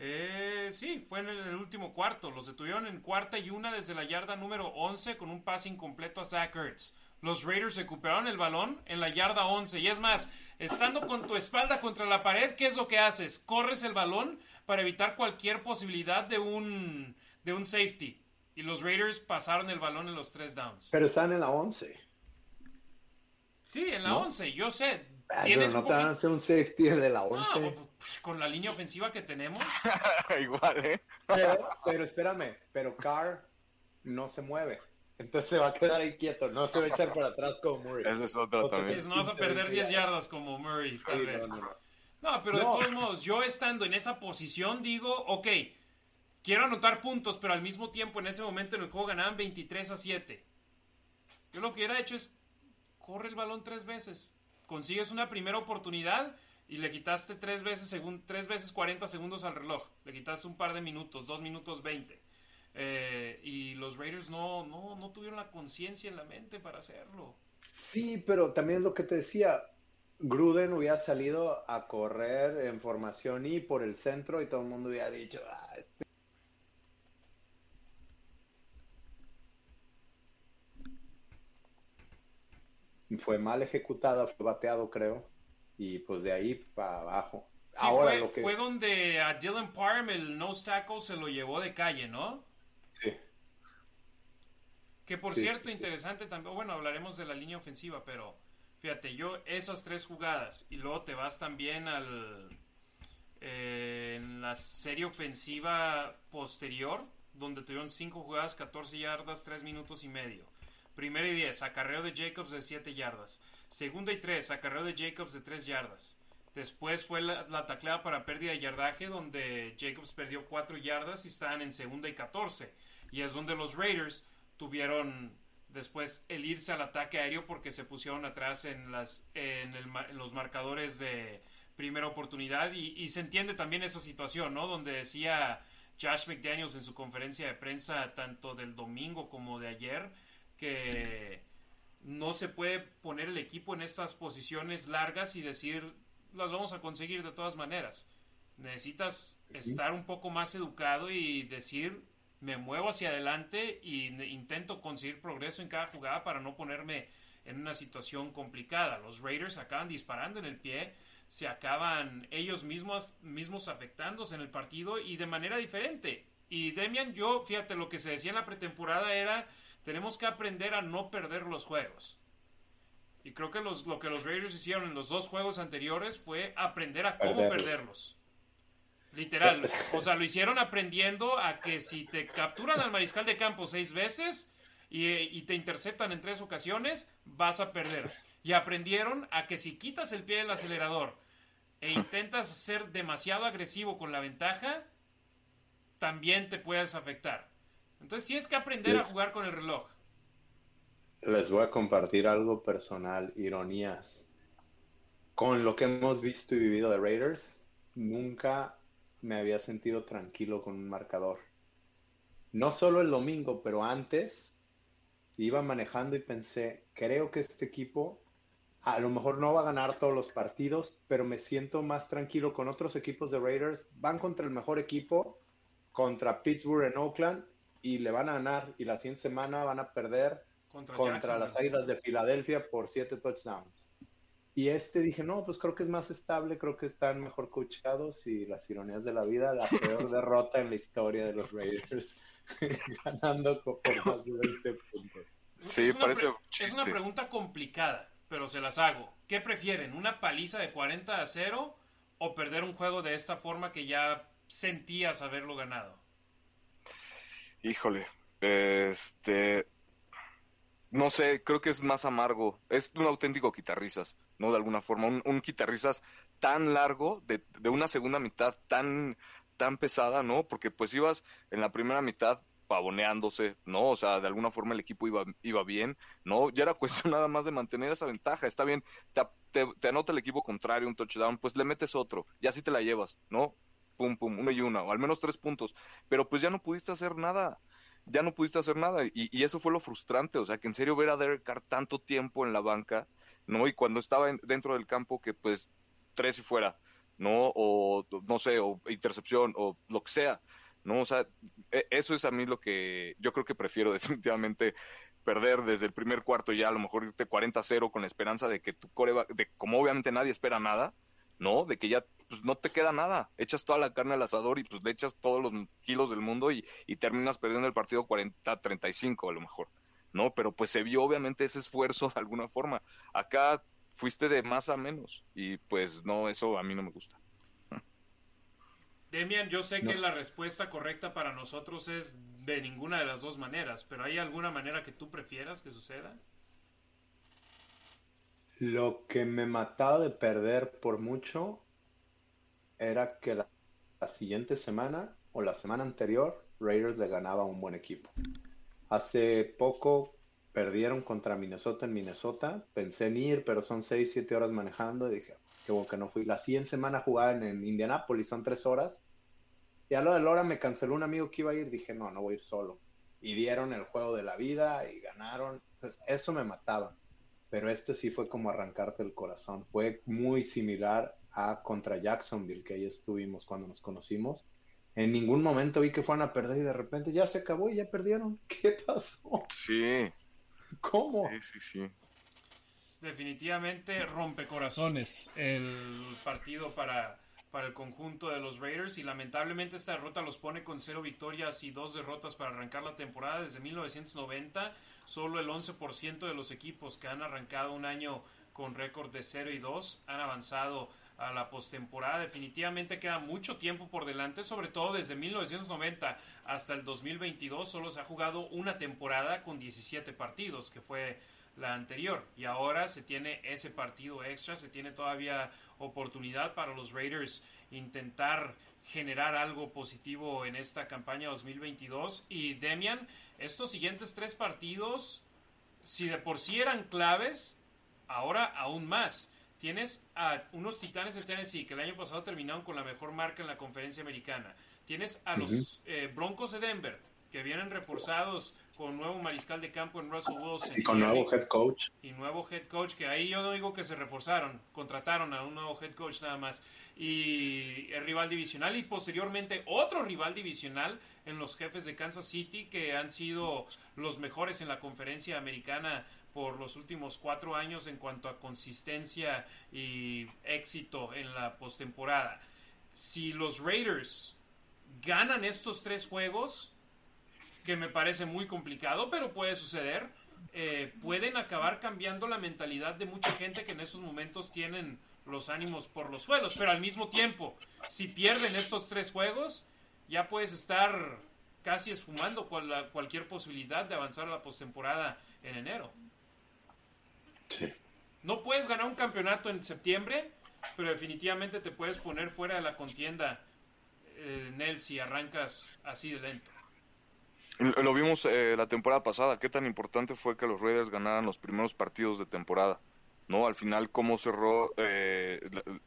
[SPEAKER 1] Eh, sí, fue en el, último cuarto. Los detuvieron en cuarta y una desde la yarda número 11 con un pase incompleto a Zach Ertz. Los Raiders recuperaron el balón en la yarda 11. Y es más, estando con tu espalda contra la pared, ¿qué es lo que haces? Corres el balón para evitar cualquier posibilidad de un, de un safety. Y los Raiders pasaron el balón en los tres downs.
[SPEAKER 3] Pero están en la 11.
[SPEAKER 1] Sí, en la 11, yo sé.
[SPEAKER 3] Ah, pero no te van a hacer un safety de la 11.
[SPEAKER 1] Pues, con la línea ofensiva que tenemos.
[SPEAKER 2] Igual, ¿eh?
[SPEAKER 3] Pero, espérame, pero Carr no se mueve. Entonces se va a quedar ahí quieto, no se va a echar para atrás como Murray.
[SPEAKER 2] Ese es otro también.
[SPEAKER 1] No vas a perder 10 yardas como Murray, tal vez. No, pero de todos modos, yo estando en esa posición digo, ok, quiero anotar puntos, pero al mismo tiempo en ese momento en el juego ganaban 23 a 7. Yo lo que hubiera hecho es, corre el balón tres veces consigues una primera oportunidad y le quitaste tres veces, según, tres veces 40 segundos al reloj. Le quitaste un par de minutos, dos minutos 20. Eh, y los Raiders no, no, no tuvieron la conciencia en la mente para hacerlo.
[SPEAKER 3] Sí, pero también lo que te decía, Gruden hubiera salido a correr en formación y por el centro y todo el mundo hubiera dicho, ah, este fue mal ejecutada, fue bateado, creo, y pues de ahí para abajo.
[SPEAKER 1] Ahora fue, lo que... fue donde a Dylan Parham el nose tackle se lo llevó de calle, ¿no?
[SPEAKER 3] Sí.
[SPEAKER 1] Que por cierto, interesante también, bueno, hablaremos de la línea ofensiva, pero fíjate, yo esas tres jugadas y luego te vas también al eh, en la serie ofensiva posterior, donde tuvieron cinco jugadas, 14 yardas, 3 minutos y medio. Primera y 10, acarreo de Jacobs de 7 yardas. Segunda y 3, acarreo de Jacobs de 3 yardas. Después fue la, la, tacleada para pérdida de yardaje, donde Jacobs perdió 4 yardas y estaban en segunda y 14. Y es donde los Raiders tuvieron después el irse al ataque aéreo porque se pusieron atrás en, las, en, los marcadores de primera oportunidad. Y, se entiende también esa situación, ¿no? Donde decía Josh McDaniels en su conferencia de prensa, tanto del domingo como de ayer, que no se puede poner el equipo en estas posiciones largas y decir las vamos a conseguir de todas maneras. Necesitas estar un poco más educado y decir me muevo hacia adelante y intento conseguir progreso en cada jugada para no ponerme en una situación complicada. Los Raiders acaban disparando en el pie, se acaban ellos mismos, mismos afectándose en el partido y de manera diferente. Y Demian, yo, fíjate, lo que se decía en la pretemporada era tenemos que aprender a no perder los juegos. Y creo que los, lo que los Raiders hicieron en los dos juegos anteriores fue aprender a cómo perderlos. Literal. O sea, lo hicieron aprendiendo a que si te capturan al mariscal de campo seis veces y, y, te interceptan en tres ocasiones, vas a perder. Y aprendieron a que si quitas el pie del acelerador e intentas ser demasiado agresivo con la ventaja, también te puedes afectar. Entonces tienes que aprender a jugar con el reloj.
[SPEAKER 3] Les voy a compartir algo personal, ironías. Con lo que hemos visto y vivido de Raiders, nunca me había sentido tranquilo con un marcador. No solo el domingo, pero antes iba manejando y pensé, creo que este equipo a lo mejor no va a ganar todos los partidos, pero me siento más tranquilo con otros equipos de Raiders. Van contra el mejor equipo, contra Pittsburgh en Oakland, y le van a ganar. Y la siguiente semana van a perder contra, las Águilas de Filadelfia por siete touchdowns. Y este dije, no, pues creo que es más estable, creo que están mejor coachados y las ironías de la vida, la peor derrota en la historia de los Raiders, ganando por más de 20 puntos.
[SPEAKER 1] Sí, es parece Es una pregunta complicada, pero se las hago. ¿Qué prefieren, una paliza de 40 a 0 o perder un juego de esta forma que ya sentías haberlo ganado?
[SPEAKER 2] Híjole, este, no sé, creo que es más amargo. Es un auténtico quitarrisas, ¿no? De alguna forma, un, un tan largo, de, de, una segunda mitad tan, tan pesada, ¿no? Porque pues ibas en la primera mitad pavoneándose, ¿no? O sea, de alguna forma el equipo iba, iba bien, ¿no? Ya era cuestión nada más de mantener esa ventaja. Está bien, te, te, anota el equipo contrario un touchdown, pues le metes otro y así te la llevas, ¿no? Pum, pum, uno y una, o al menos tres puntos. Pero pues ya no pudiste hacer nada ya no pudiste hacer nada. Y, eso fue lo frustrante, o sea, que en serio ver a Derek Carr tanto tiempo en la banca, ¿no? Y cuando estaba dentro del campo, que pues tres y fuera, ¿no? O no sé, o intercepción, o lo que sea, ¿no? O sea, e, eso es a mí lo que yo creo que prefiero definitivamente perder desde el primer cuarto ya a lo mejor irte 40-0 con la esperanza de que tu core va, de como obviamente nadie espera nada, ¿no? De que ya pues no te queda nada. Echas toda la carne al asador y pues le echas todos los kilos del mundo y, terminas perdiendo el partido 40-35 a lo mejor, ¿no? Pero pues se vio obviamente ese esfuerzo de alguna forma. Acá fuiste de más a menos y pues no, eso a mí no me gusta.
[SPEAKER 1] Demian, yo sé que la respuesta correcta para nosotros es de ninguna de las dos maneras, pero ¿hay alguna manera que tú prefieras que suceda?
[SPEAKER 3] Lo que me mataba de perder por mucho era que la, siguiente semana o la semana anterior Raiders le ganaba a un buen equipo. Hace poco perdieron contra Minnesota en Minnesota. Pensé en ir, pero son 6, 7 horas manejando. Y dije, qué bueno que no fui. La siguiente semana jugaban en Indianápolis, son 3 horas. Y a lo de la hora me canceló un amigo que iba a ir. Dije, no, no voy a ir solo. Y dieron el juego de la vida y ganaron. Pues eso me mataba. Pero este sí fue como arrancarte el corazón. Fue muy similar contra Jacksonville, que ahí estuvimos cuando nos conocimos. En ningún momento vi que fueran a perder y de repente ya se acabó y ya perdieron. ¿Qué pasó?
[SPEAKER 2] Sí.
[SPEAKER 3] ¿Cómo?
[SPEAKER 2] Sí, sí, sí.
[SPEAKER 1] Definitivamente rompe corazones el partido para, para el conjunto de los Raiders y lamentablemente esta derrota los pone con cero victorias y dos derrotas para arrancar la temporada desde 1990. Solo el 11% de los equipos que han arrancado un año con récord de 0 y 2 han avanzado a la postemporada. Definitivamente queda mucho tiempo por delante, sobre todo desde 1990 hasta el 2022. Solo se ha jugado una temporada con 17 partidos, que fue la anterior. Y ahora se tiene ese partido extra, se tiene todavía oportunidad para los Raiders intentar generar algo positivo en esta campaña 2022. Y Demian, estos siguientes tres partidos, si de por sí eran claves, ahora aún más. Tienes a unos Titanes de Tennessee que el año pasado terminaron con la mejor marca en la conferencia americana. Tienes a los eh, Broncos de Denver que vienen reforzados con nuevo mariscal de campo en Russell Wilson.
[SPEAKER 3] Y con nuevo head coach.
[SPEAKER 1] Y nuevo head coach, que ahí yo no digo que se reforzaron, contrataron a un nuevo head coach nada más. Y el rival divisional y posteriormente otro rival divisional en los jefes de Kansas City que han sido los mejores en la conferencia americana por los últimos cuatro años en cuanto a consistencia y éxito en la postemporada. Si los Raiders ganan estos tres juegos, que me parece muy complicado, pero puede suceder. Eh, pueden acabar cambiando la mentalidad de mucha gente que en esos momentos tienen los ánimos por los suelos, pero al mismo tiempo, si pierden estos tres juegos, ya puedes estar casi esfumando cualquier posibilidad de avanzar a la postemporada en enero. No puedes ganar un campeonato en septiembre, pero definitivamente te puedes poner fuera de la contienda, eh, Nel, si arrancas así de lento.
[SPEAKER 2] Lo vimos eh, la temporada pasada, qué tan importante fue que los Raiders ganaran los primeros partidos de temporada. ¿No? Al final, cómo cerró eh,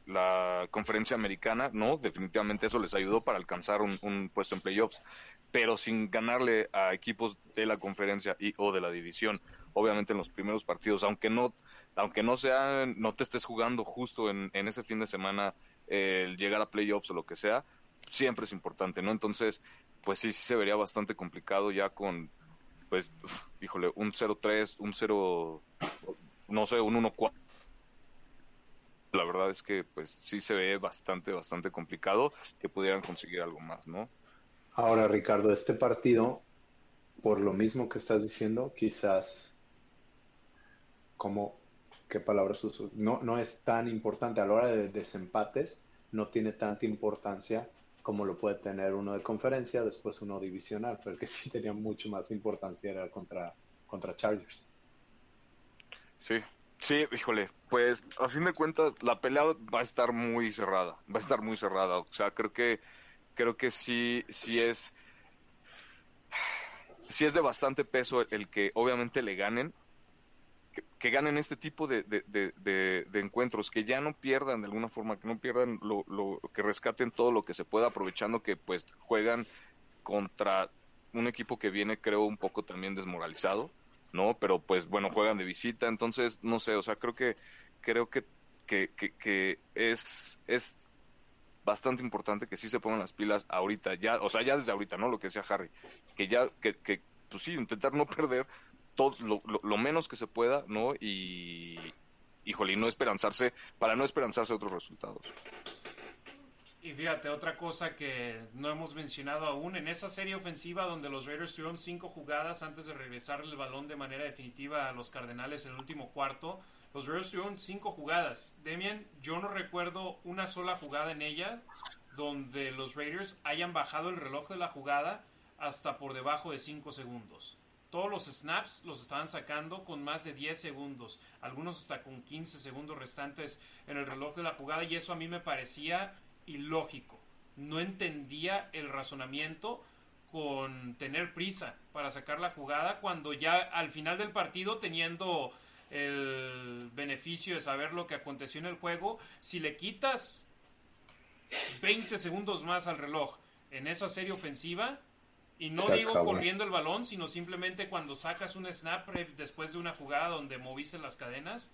[SPEAKER 2] la, conferencia americana, ¿no? Definitivamente eso les ayudó para alcanzar un, puesto en playoffs, pero sin ganarle a equipos de la conferencia y o de la división. Obviamente en los primeros partidos, aunque no, aunque no sean, no te estés jugando justo en, ese fin de semana el llegar a playoffs o lo que sea, siempre es importante, ¿no? Entonces, pues sí, sí se vería bastante complicado ya con, pues, híjole, un 0-3, un 0 no sé, un 1-4. La verdad es que pues sí se ve bastante, bastante complicado que pudieran conseguir algo más, ¿no?
[SPEAKER 3] Ahora, Ricardo, este partido, por lo mismo que estás diciendo, quizás como, ¿qué palabras uso? No, no es tan importante a la hora de desempates, no tiene tanta importancia como lo puede tener uno de conferencia, después uno divisional, pero que sí tenía mucho más importancia era contra, contra Chargers.
[SPEAKER 2] Sí, sí, híjole, pues a fin de cuentas la pelea va a estar muy cerrada, va a estar muy cerrada, o sea, creo que creo que sí sí es sí es de bastante peso el que obviamente le ganen, que, ganen este tipo de, de, encuentros, que ya no pierdan de alguna forma, que no pierdan lo, lo, que rescaten todo lo que se pueda, aprovechando que pues juegan contra un equipo que viene creo un poco también desmoralizado ¿no? Pero pues bueno, juegan de visita, entonces no sé, o sea, creo que creo que, que, que, es, es bastante importante que sí se pongan las pilas ahorita, ya, o sea, ya desde ahorita, ¿no? Lo que decía Harry, que ya, que, que pues sí, intentar no perder todo lo, lo, menos que se pueda, ¿no? Y, híjole, y no esperanzarse, para no esperanzarse otros resultados.
[SPEAKER 1] Y fíjate, otra cosa que no hemos mencionado aún, en esa serie ofensiva donde los Raiders tuvieron cinco jugadas antes de regresar el balón de manera definitiva a los Cardenales en el último cuarto, los Raiders tuvieron cinco jugadas. Demian, yo no recuerdo una sola jugada en ella donde los Raiders hayan bajado el reloj de la jugada hasta por debajo de cinco segundos. Todos los snaps los estaban sacando con más de 10 segundos, algunos hasta con 15 segundos restantes en el reloj de la jugada y eso a mí me parecía ilógico. No entendía el razonamiento con tener prisa para sacar la jugada cuando ya al final del partido teniendo el beneficio de saber lo que aconteció en el juego, si le quitas 20 segundos más al reloj en esa serie ofensiva, y no digo corriendo el balón, sino simplemente cuando sacas un snap después de una jugada donde moviste las cadenas,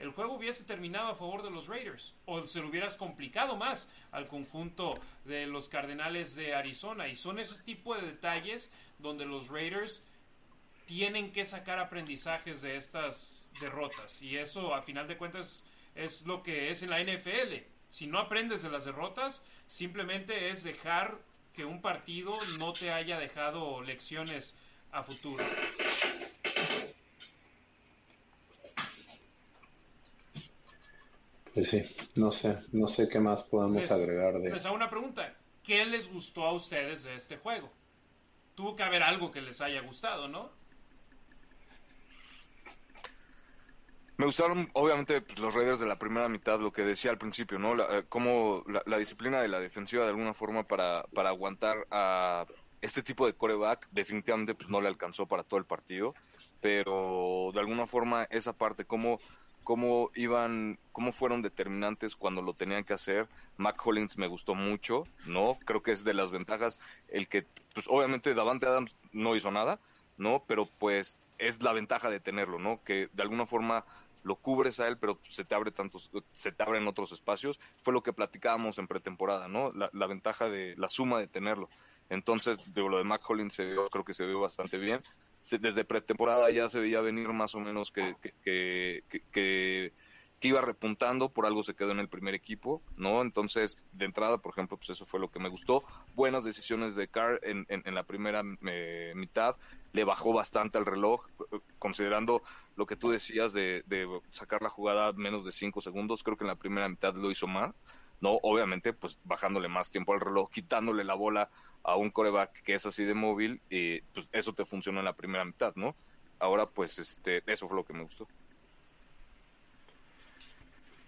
[SPEAKER 1] el juego hubiese terminado a favor de los Raiders o se lo hubieras complicado más al conjunto de los Cardenales de Arizona. Y son esos tipos de detalles donde los Raiders tienen que sacar aprendizajes de estas derrotas. Y eso, a final de cuentas, es lo que es en la NFL. Si no aprendes de las derrotas, simplemente es dejar que un partido no te haya dejado lecciones a futuro.
[SPEAKER 3] Sí, no sé, no sé qué más podemos agregar de...
[SPEAKER 1] Les hago una pregunta, ¿qué les gustó a ustedes de este juego? Tuvo que haber algo que les haya gustado, ¿no?
[SPEAKER 2] Me gustaron, obviamente, pues, los Raiders de la primera mitad, lo que decía al principio, ¿no? La, eh, como la, disciplina de la defensiva de alguna forma para, para aguantar a este tipo de coreback, definitivamente pues no le alcanzó para todo el partido, pero de alguna forma esa parte, como cómo iban, cómo fueron determinantes cuando lo tenían que hacer. Mac Hollins me gustó mucho, ¿no? Creo que es de las ventajas el que, pues obviamente Davante Adams no hizo nada, ¿no? Pero pues es la ventaja de tenerlo, ¿no? Que de alguna forma lo cubres a él, pero se te abre tantos, se te abren otros espacios. Fue lo que platicábamos en pretemporada, ¿no? La, la ventaja de la suma de tenerlo. Entonces, lo de Mac Hollins se creo que se vio bastante bien desde pretemporada ya se veía venir más o menos que, que, que iba repuntando, por algo se quedó en el primer equipo, ¿no? Entonces, de entrada, por ejemplo, pues eso fue lo que me gustó. Buenas decisiones de Carr en, en, la primera eh, mitad, le bajó bastante al reloj, considerando lo que tú decías de, de sacar la jugada menos de cinco segundos, creo que en la primera mitad lo hizo más. No, obviamente, pues bajándole más tiempo al reloj, quitándole la bola a un coreback que es así de móvil, y pues eso te funcionó en la primera mitad, ¿no? Ahora, pues, este, eso fue lo que me gustó.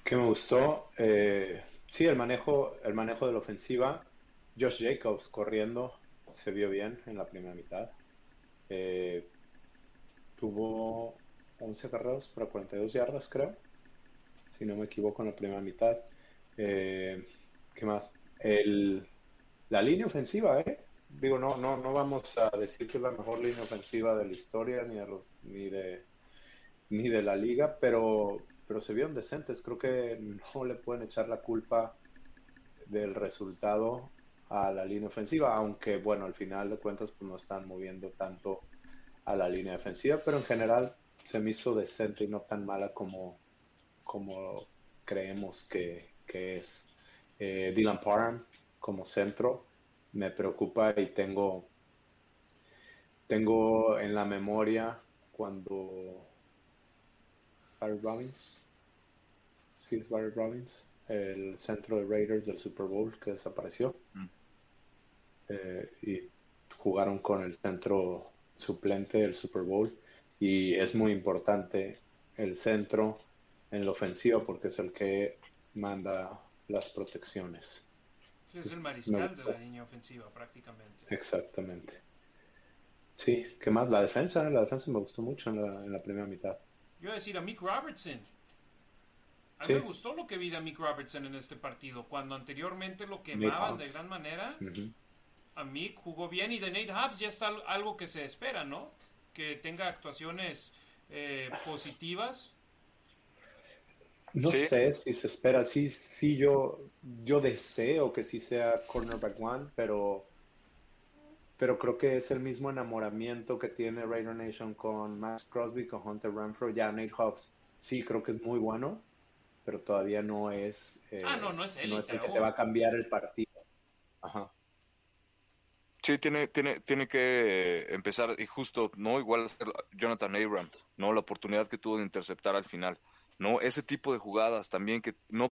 [SPEAKER 3] ¿Qué me gustó? Eh, sí, el manejo, el manejo de la ofensiva. Josh Jacobs corriendo se vio bien en la primera mitad. Eh, tuvo 11 carreras para 42 yardas, creo. Si no me equivoco, en la primera mitad. Eh, ¿Qué más? El, la línea ofensiva, ¿eh? Digo, no, no, no vamos a decir que es la mejor línea ofensiva de la historia ni, ni, de, ni de la liga, pero, pero se vieron decentes. Creo que no le pueden echar la culpa del resultado a la línea ofensiva, aunque bueno, al final de cuentas pues no están moviendo tanto a la línea defensiva, pero en general se me hizo decente y no tan mala como, como creemos que, que es. Eh, Dylan Parham como centro me preocupa y tengo, tengo en la memoria cuando Barry Robbins, sí es Barry Robbins, el centro de Raiders del Super Bowl que desapareció. Mm. Eh, y jugaron con el centro suplente del Super Bowl y es muy importante el centro en la ofensiva porque es el que manda las protecciones.
[SPEAKER 1] Sí, es el mariscal de la línea ofensiva prácticamente.
[SPEAKER 3] Exactamente. Sí, ¿qué más? La defensa, la defensa me gustó mucho en la, en la primera mitad.
[SPEAKER 1] Yo iba a decir a Mick Robertson. A mí me gustó lo que vi de Mick Robertson en este partido. Cuando anteriormente lo quemaban de gran manera, a Mick jugó bien y de Nate Hobbs ya está algo que se espera, ¿no? Que tenga actuaciones eh, positivas
[SPEAKER 3] no sé si se espera, sí, sí, yo, yo deseo que sí sea cornerback one, pero, pero creo que es el mismo enamoramiento que tiene Raider Nation con Max Crosby, con Hunter Renfro, ya Nate Hobbs. Sí, creo que es muy bueno, pero todavía no es,
[SPEAKER 1] eh, ah, no, no es,
[SPEAKER 3] no es el que te va a cambiar el partido. Ajá.
[SPEAKER 2] Sí, tiene, tiene, tiene que empezar, y justo, ¿no? Igual Jonathan Abrams, ¿no? La oportunidad que tuvo de interceptar al final. ¿No? Ese tipo de jugadas también que no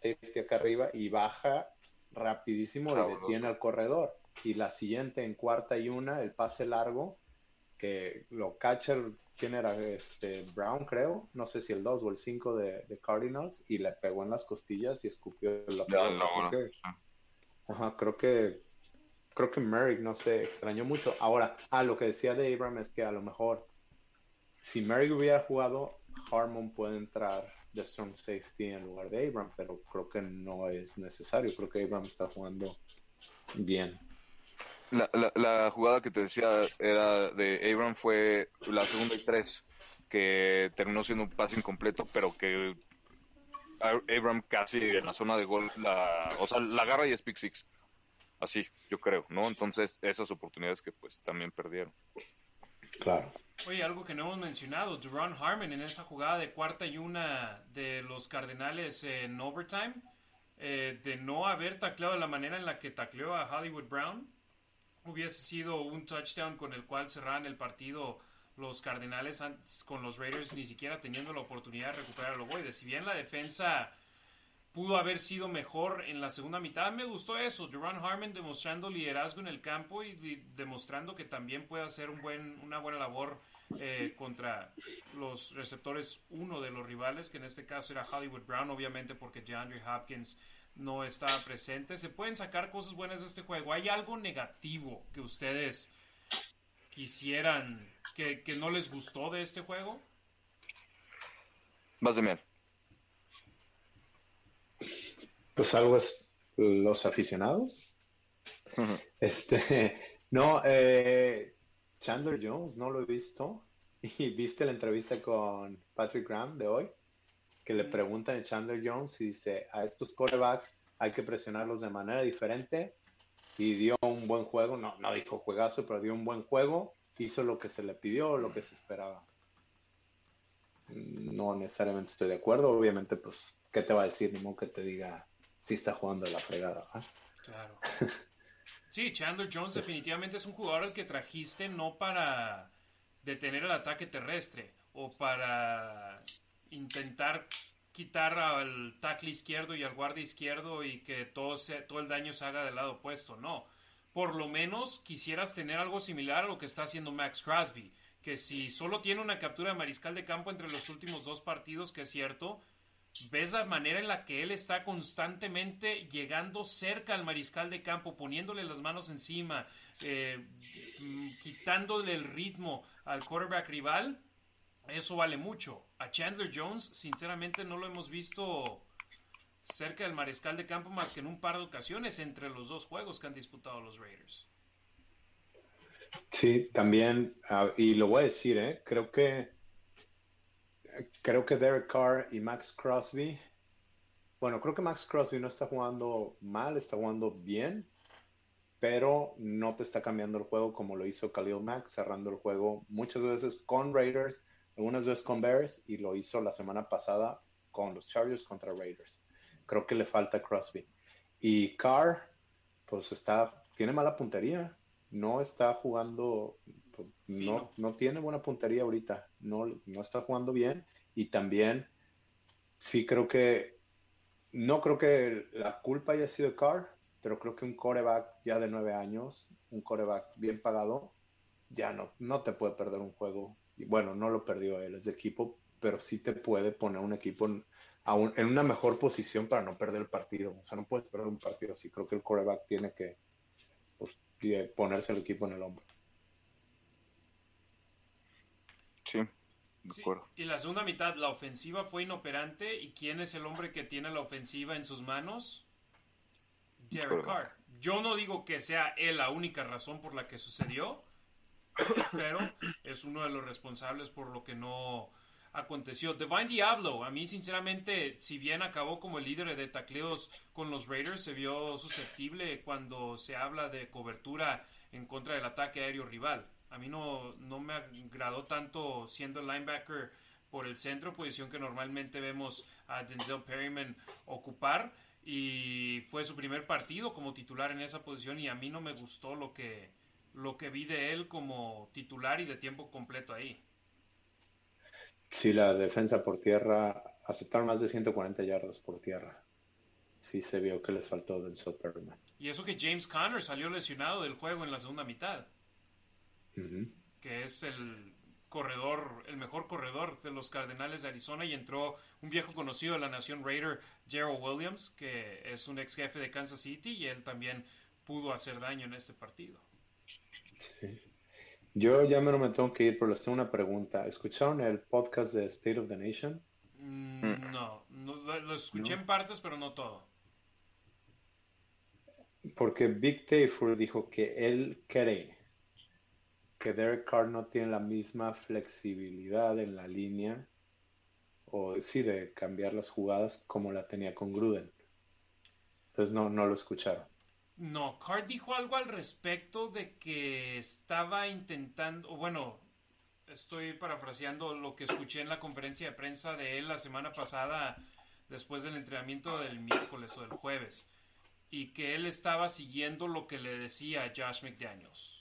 [SPEAKER 3] safety acá arriba y baja rapidísimo y detiene al corredor. Y la siguiente en cuarta y una, el pase largo, que lo cacha el, ¿quién era? Este, Brown, creo, no sé si el 2 o el 5 de, Cardinals, y le pegó en las costillas y escupió la pelota. creo, que, ajá, creo que creo que Merrick, no sé, extrañó mucho. Ahora, ah, lo que decía de Abram es que a lo mejor si Merrick hubiera jugado, Harmon puede entrar de strong safety en lugar de Abram, pero creo que no es necesario. Creo que Abram está jugando bien.
[SPEAKER 2] La, la, jugada que te decía era de Abram fue la segunda y tres, que terminó siendo un pase incompleto, pero que Abram casi en la zona de gol, la, o sea, la agarra y es pick six. Así, yo creo, ¿no? Entonces, esas oportunidades que pues también perdieron.
[SPEAKER 3] Claro.
[SPEAKER 1] Oye, algo que no hemos mencionado, Duron Harmon en esa jugada de cuarta y una de los Cardenales en overtime, eh, de no haber tacleado de la manera en la que tacleó a Hollywood Brown, hubiese sido un touchdown con el cual cerraran el partido los Cardenales con los Raiders ni siquiera teniendo la oportunidad de recuperar el ovoide. Si bien la defensa pudo haber sido mejor en la segunda mitad. Me gustó eso, Duran Harmon demostrando liderazgo en el campo y, demostrando que también puede hacer un buen, una buena labor eh, contra los receptores uno de los rivales, que en este caso era Hollywood Brown, obviamente porque DeAndre Hopkins no estaba presente. Se pueden sacar cosas buenas de este juego. ¿Hay algo negativo que ustedes quisieran, que, no les gustó de este juego?
[SPEAKER 2] Vas de miel.
[SPEAKER 3] Pues algo es los aficionados. Este, no, eh, Chandler Jones no lo he visto. ¿Y viste la entrevista con Patrick Graham de hoy? Que le preguntan a Chandler Jones y dice, a estos quarterbacks hay que presionarlos de manera diferente. Y dio un buen juego, no, no dijo juegazo, pero dio un buen juego. Hizo lo que se le pidió, lo que se esperaba. No necesariamente estoy de acuerdo. Obviamente, pues, ¿qué te va a decir? Ni modo que te diga si está jugando de la fregada.
[SPEAKER 1] Claro. Sí, Chandler Jones definitivamente es un jugador al que trajiste no para detener el ataque terrestre o para intentar quitar al tackle izquierdo y al guardia izquierdo y que todo, todo el daño se haga del lado opuesto, no. Por lo menos quisieras tener algo similar a lo que está haciendo Max Crosby, que si solo tiene una captura de mariscal de campo entre los últimos dos partidos, que es cierto, ves la manera en la que él está constantemente llegando cerca al mariscal de campo, poniéndole las manos encima, eh, mm, quitándole el ritmo al quarterback rival, eso vale mucho. A Chandler Jones, sinceramente, no lo hemos visto cerca del mariscal de campo más que en un par de ocasiones entre los dos juegos que han disputado los Raiders.
[SPEAKER 3] Sí, también, ah, y lo voy a decir, ¿eh? creo que creo que Derek Carr y Max Crosby, bueno, creo que Max Crosby no está jugando mal, está jugando bien, pero no te está cambiando el juego como lo hizo Khalil Mack, cerrando el juego muchas veces con Raiders, algunas veces con Bears, y lo hizo la semana pasada con los Chargers contra Raiders. Creo que le falta Crosby. Y Carr, pues está, tiene mala puntería, no está jugando, no, no tiene buena puntería ahorita, no, no está jugando bien y también sí creo que, no creo que la culpa haya sido Carr, pero creo que un coreback ya de nueve años, un coreback bien pagado, ya no, no te puede perder un juego. Y bueno, no lo perdió él, es de equipo, pero sí te puede poner un equipo en, en una mejor posición para no perder el partido. O sea, no puedes perder un partido así. Creo que el coreback tiene que pues, ponerse el equipo en el hombro.
[SPEAKER 2] Sí, acuerdo.
[SPEAKER 1] y la segunda mitad, la ofensiva fue inoperante. ¿Y quién es el hombre que tiene la ofensiva en sus manos? Derek Carr. Yo no digo que sea él la única razón por la que sucedió, pero es uno de los responsables por lo que no aconteció. Divine Diablo, a mí sinceramente, si bien acabó como el líder de tacleos con los Raiders, se vio susceptible cuando se habla de cobertura en contra del ataque aéreo rival. A mí no, no me agradó tanto siendo el linebacker por el centro, posición que normalmente vemos a Denzel Perryman ocupar. Y fue su primer partido como titular en esa posición y a mí no me gustó lo que, lo que vi de él como titular y de tiempo completo ahí.
[SPEAKER 3] Sí, la defensa por tierra aceptaron más de 140 yardas por tierra. Sí, se vio que les faltó del Superman.
[SPEAKER 1] Y eso que James Conner salió lesionado del juego en la segunda mitad. Que es el corredor, el mejor corredor de los Cardenales de Arizona y entró un viejo conocido de la nación Raider, Gerald Williams, que es un ex jefe de Kansas City y él también pudo hacer daño en este partido.
[SPEAKER 3] Sí. Yo ya me no me tengo que ir, pero les tengo una pregunta. ¿Escucharon el podcast de State of the Nation?
[SPEAKER 1] Mm, no, lo, escuché en partes, pero no todo.
[SPEAKER 3] Porque Big Tafur dijo que él cree que Derek Carr no tiene la misma flexibilidad en la línea, o sí, de cambiar las jugadas como la tenía con Gruden. Entonces no, no lo escucharon.
[SPEAKER 1] No, Card dijo algo al respecto de que estaba intentando, bueno, estoy parafraseando lo que escuché en la conferencia de prensa de él la semana pasada después del entrenamiento del miércoles o del jueves y que él estaba siguiendo lo que le decía Josh McDaniels.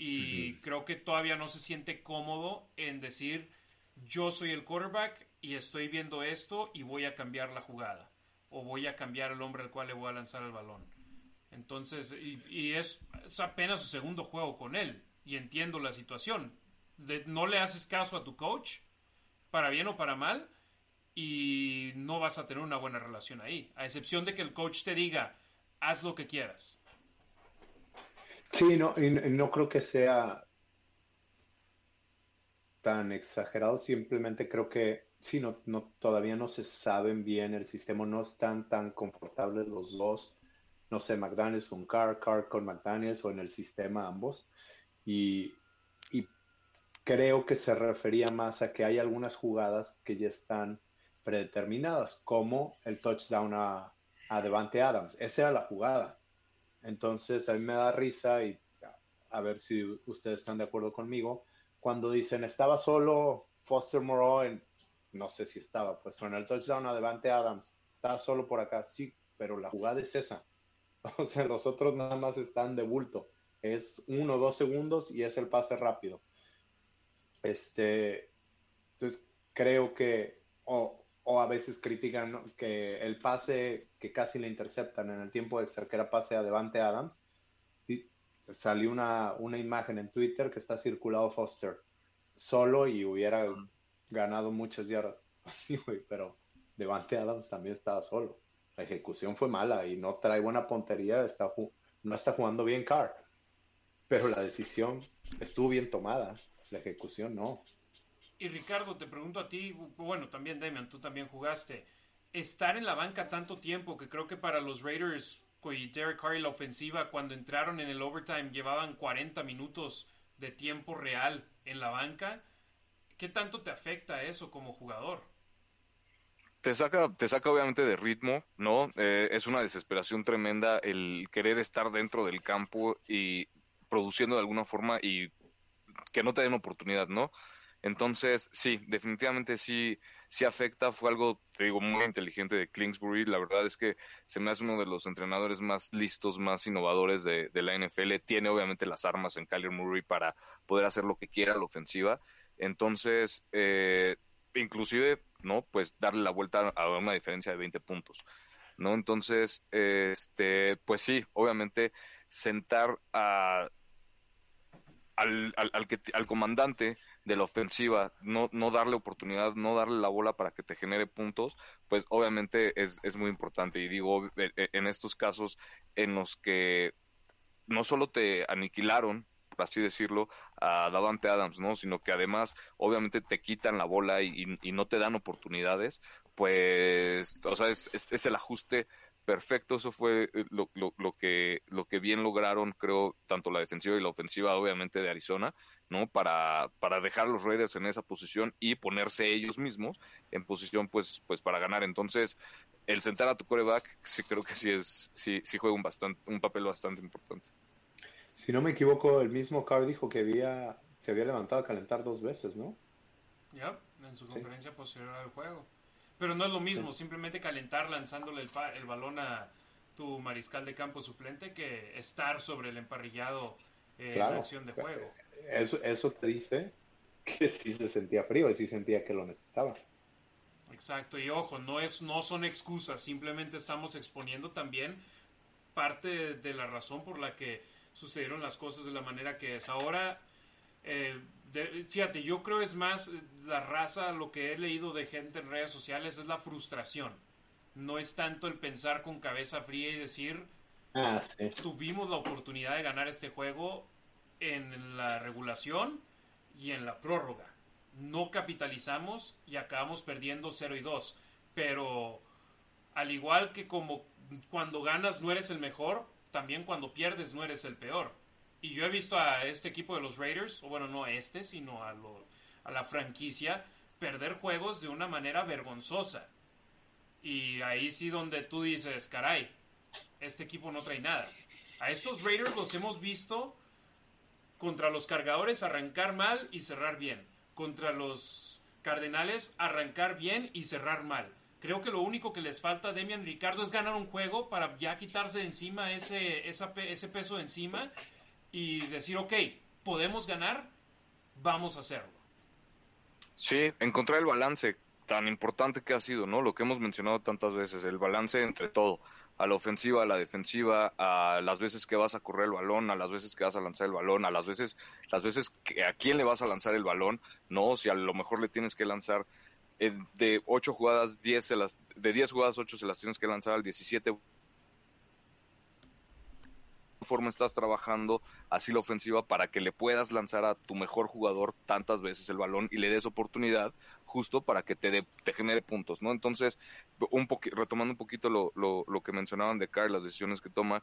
[SPEAKER 1] Y creo que todavía no se siente cómodo en decir yo soy el quarterback y estoy viendo esto y voy a cambiar la jugada o voy a cambiar el hombre al cual le voy a lanzar el balón. Entonces, y, es, apenas su segundo juego con él, y entiendo la situación, no le haces caso a tu coach, para bien o para mal, y no vas a tener una buena relación ahí, a excepción de que el coach te diga, haz lo que quieras.
[SPEAKER 3] Sí, no, y no creo que sea tan exagerado, simplemente creo que sí, no, no, todavía no se saben bien, el sistema no están tan confortables los dos, no sé, McDaniels con Carr, Carr con McDaniels o en el sistema ambos, y, y creo que se refería más a que hay algunas jugadas que ya están predeterminadas, como el touchdown a, a Devante Adams, esa era la jugada, entonces a mí me da risa y a ver si ustedes están de acuerdo conmigo, cuando dicen estaba solo Foster Moreau en no sé si estaba, pues con el touchdown a Adams, estaba solo por acá, sí, pero la jugada es esa. O sea, los otros nada más están de bulto. Es uno o dos segundos y es el pase rápido. Este, entonces creo que, o, a veces critican que el pase que casi le interceptan en el tiempo extra, que era pase a Devante Adams, y salió una, una imagen en Twitter que está circulado Foster solo y hubiera ganado muchas yardas. Sí, güey, pero Devante Adams también estaba solo. La ejecución fue mala y no trae buena puntería, está, no está jugando bien Carr. Pero la decisión estuvo bien tomada, la ejecución no.
[SPEAKER 1] Y Ricardo, te pregunto a ti, bueno, también Damian, tú también jugaste. Estar en la banca tanto tiempo, que creo que para los Raiders y Derek Carr la ofensiva, cuando entraron en el overtime, llevaban 40 minutos de tiempo real en la banca ¿Qué tanto te afecta eso como jugador?
[SPEAKER 2] Te saca, te saca obviamente de ritmo, ¿no? Eh, es una desesperación tremenda el querer estar dentro del campo y produciendo de alguna forma y que no te den oportunidad, ¿no? Entonces, sí, definitivamente sí, sí afecta. Fue algo, te digo, muy inteligente de Kingsbury. La verdad es que se me hace uno de los entrenadores más listos, más innovadores de, la NFL. Tiene obviamente las armas en Kyler Murray para poder hacer lo que quiera a la ofensiva. Entonces, eh, inclusive, ¿no? Pues darle la vuelta a una diferencia de 20 puntos. ¿No? Entonces, este, pues sí, obviamente sentar a, al, al, que, al comandante de la ofensiva, no, no darle oportunidad, no darle la bola para que te genere puntos, pues obviamente es, es muy importante. Y digo, e, e, en estos casos en los que no solo te aniquilaron así decirlo, a Davante Adams, ¿no? Sino que además, obviamente, te quitan la bola y, no te dan oportunidades, pues, o sea, es, es, el ajuste perfecto. Eso fue eh, lo, lo, que, lo que bien lograron, creo, tanto la defensiva y la ofensiva, obviamente, de Arizona, ¿no? Para, para dejar a los Raiders en esa posición y ponerse ellos mismos en posición, pues, pues para ganar. Entonces, el sentar a tu coreback, sí creo que sí es, sí, sí juega un bastante, un papel bastante importante.
[SPEAKER 3] Si no me equivoco, el mismo Carr dijo que había, se había levantado a calentar dos veces, ¿no?
[SPEAKER 1] Ya, en su conferencia posterior al juego. Pero no es lo mismo, simplemente calentar lanzándole el, el, balón a tu mariscal de campo suplente que estar sobre el emparrillado eh, en acción de juego.
[SPEAKER 3] Eso, eso te dice que sí se sentía frío y sí sentía que lo necesitaba.
[SPEAKER 1] Exacto, y ojo, no, es, no son excusas, simplemente estamos exponiendo también parte de la razón por la que sucedieron las cosas de la manera que es. Ahora, eh, fíjate, yo creo es más eh, la raza, lo que he leído de gente en redes sociales es la frustración. No es tanto el pensar con cabeza fría y decir, ah, tuvimos la oportunidad de ganar este juego en la regulación y en la prórroga. No capitalizamos y acabamos perdiendo 0 y 2. Pero al igual que como cuando ganas no eres el mejor, también cuando pierdes no eres el peor. Y yo he visto a este equipo de los Raiders, o bueno, no a este, sino a la franquicia, perder juegos de una manera vergonzosa. Y ahí sí donde tú dices, caray, este equipo no trae nada. A estos Raiders los hemos visto contra los cargadores arrancar mal y cerrar bien. Contra los Cardenales arrancar bien y cerrar mal. Creo que lo único que les falta a Demian Ricardo es ganar un juego para ya quitarse de encima ese, ese peso de encima y decir, ok, podemos ganar, vamos a hacerlo.
[SPEAKER 2] Sí, encontrar el balance. tan importante que ha sido, ¿no? Lo que hemos mencionado tantas veces, el balance entre todo, a la ofensiva, a la defensiva, a las veces que vas a correr el balón, a las veces que vas a lanzar el balón, a las veces, las veces que a quién le vas a lanzar el balón, ¿no? Si a lo mejor le tienes que lanzar eh, de ocho jugadas, 10 se las, de 10 jugadas, 8 se las tienes que lanzar al 17 forma estás trabajando así la ofensiva para que le puedas lanzar a tu mejor jugador tantas veces el balón y le des oportunidad justo para que te, te genere puntos, ¿no? Entonces, un retomando un poquito lo, lo, lo, que mencionaban de Carl, las decisiones que toma,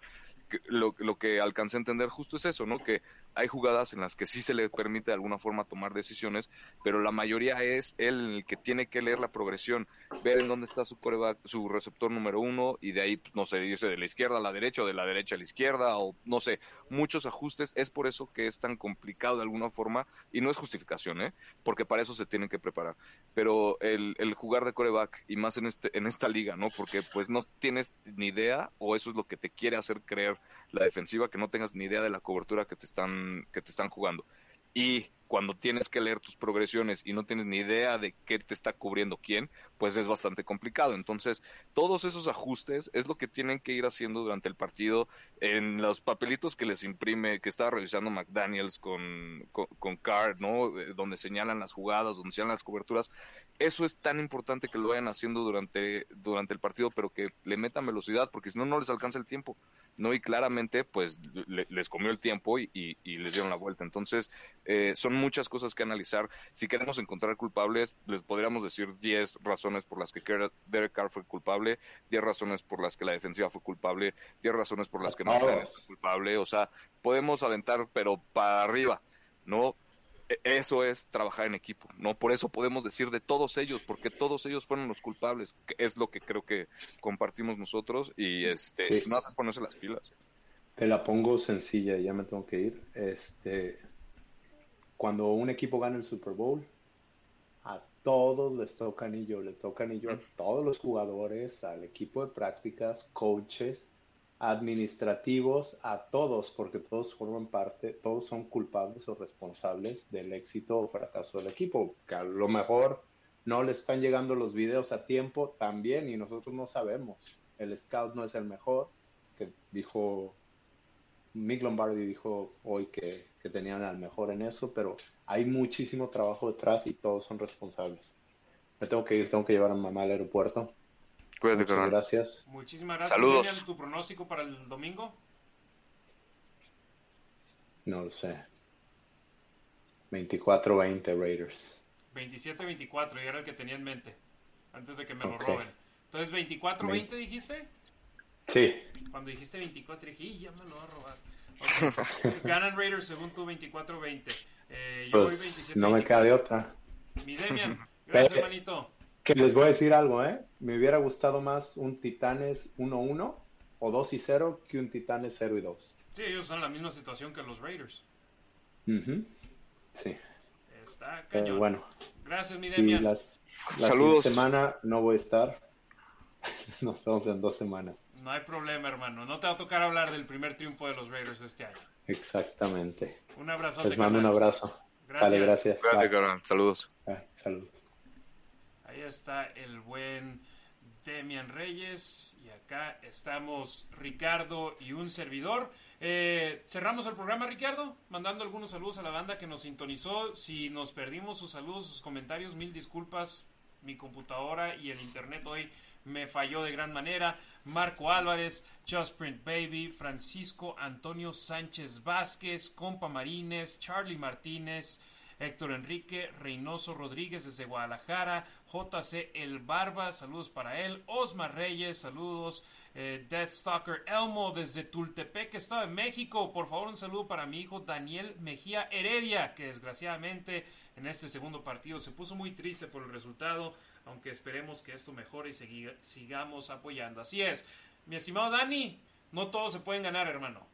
[SPEAKER 2] lo, lo, que alcancé a entender justo es eso, ¿no? Que hay jugadas en las que sí se le permite de alguna forma tomar decisiones, pero la mayoría es él el que tiene que leer la progresión, ver en dónde está su coreback, su receptor número uno, y de ahí, pues, no sé, irse de la izquierda a la derecha o de la derecha a la izquierda, o no sé, muchos ajustes. Es por eso que es tan complicado de alguna forma, y no es justificación, ¿eh? Porque para eso se tienen que preparar pero el, el, jugar de coreback y más en este en esta liga, ¿no? Porque pues no tienes ni idea o eso es lo que te quiere hacer creer la defensiva que no tengas ni idea de la cobertura que te están que te están jugando. Y cuando tienes que leer tus progresiones y no tienes ni idea de qué te está cubriendo quién, pues es bastante complicado. Entonces, todos esos ajustes es lo que tienen que ir haciendo durante el partido en los papelitos que les imprime, que estaba revisando McDaniels con, con, con ¿no? Eh, donde señalan las jugadas, donde señalan las coberturas. Eso es tan importante que lo vayan haciendo durante, durante el partido, pero que le metan velocidad, porque si no, no les alcanza el tiempo. ¿no? Y claramente, pues, les comió el tiempo y, y, les dieron la vuelta. Entonces, eh, son muchas cosas que analizar. Si queremos encontrar culpables, les podríamos decir 10 razones por las que Derek Carr fue culpable, 10 razones por las que la defensiva fue culpable, 10 razones por las que no fue culpable. O sea, podemos aventar, pero para arriba, ¿no? E, eso es trabajar en equipo, ¿no? Por eso podemos decir de todos ellos, porque todos ellos fueron los culpables, que es lo que creo que compartimos nosotros y este, no haces ponerse las pilas.
[SPEAKER 3] Te la pongo sencilla, ya me tengo que ir. Este, cuando un equipo gana el Super Bowl, a todos les toca anillo, le toca anillo a todos los jugadores, al equipo de prácticas, coaches, administrativos, a todos, porque todos forman parte, todos son culpables o responsables del éxito o fracaso del equipo, que a lo mejor no le están llegando los videos a tiempo también y nosotros no sabemos. El scout no es el mejor, que dijo Mick Lombardi dijo hoy que, tenían al mejor en eso, pero hay muchísimo trabajo detrás y todos son responsables. Me tengo que ir, tengo que llevar a mamá al aeropuerto.
[SPEAKER 2] Cuídate,
[SPEAKER 3] Muchas gracias.
[SPEAKER 1] Muchísimas gracias.
[SPEAKER 2] Saludos.
[SPEAKER 1] ¿Tu pronóstico para el domingo?
[SPEAKER 3] No lo sé. 24-20 Raiders.
[SPEAKER 1] 27-24, y era el que tenía en mente, antes de que me lo roben. Entonces, ¿24-20 dijiste?
[SPEAKER 3] Sí.
[SPEAKER 1] Cuando dijiste 24 dije, ya me lo va a robar. Ganan Raiders según tú 24-20. Eh, yo
[SPEAKER 3] pues, voy 27 no me queda de otra.
[SPEAKER 1] Mi Demian, gracias, hermanito.
[SPEAKER 3] Que les voy a decir algo, ¿eh? Me hubiera gustado más un Titanes 1-1 o 2 y 0 que un Titanes 0 y 2.
[SPEAKER 1] Sí, ellos son en la misma situación que los Raiders.
[SPEAKER 3] Sí.
[SPEAKER 1] Está cañón.
[SPEAKER 3] bueno.
[SPEAKER 1] Gracias, mi Demian.
[SPEAKER 3] Y las, la Saludos. semana no voy a estar. Nos vemos en dos semanas.
[SPEAKER 1] No hay problema, hermano. No te va a tocar hablar del primer triunfo de los Raiders este año.
[SPEAKER 3] Exactamente.
[SPEAKER 1] Un abrazo.
[SPEAKER 3] Les mando un abrazo.
[SPEAKER 1] Gracias.
[SPEAKER 3] gracias.
[SPEAKER 2] Gracias, Saludos.
[SPEAKER 3] saludos.
[SPEAKER 1] Ahí está el buen Demian Reyes. Y acá estamos Ricardo y un servidor. Eh, cerramos el programa, Ricardo, mandando algunos saludos a la banda que nos sintonizó. Si nos perdimos sus saludos, sus comentarios, mil disculpas. Mi computadora y el internet hoy me falló de gran manera. Marco Álvarez, Just Print Baby, Francisco Antonio Sánchez Vázquez, Compa Marines, Charlie Martínez, Héctor Enrique Reynoso Rodríguez desde Guadalajara, JC El Barba, saludos para él, Osmar Reyes, saludos, eh, Stalker Elmo desde Tultepec, Estado de México, por favor un saludo para mi hijo Daniel Mejía Heredia, que desgraciadamente en este segundo partido se puso muy triste por el resultado, aunque esperemos que esto mejore y sigamos apoyando. Así es, mi estimado Dani, no todos se pueden ganar, hermano.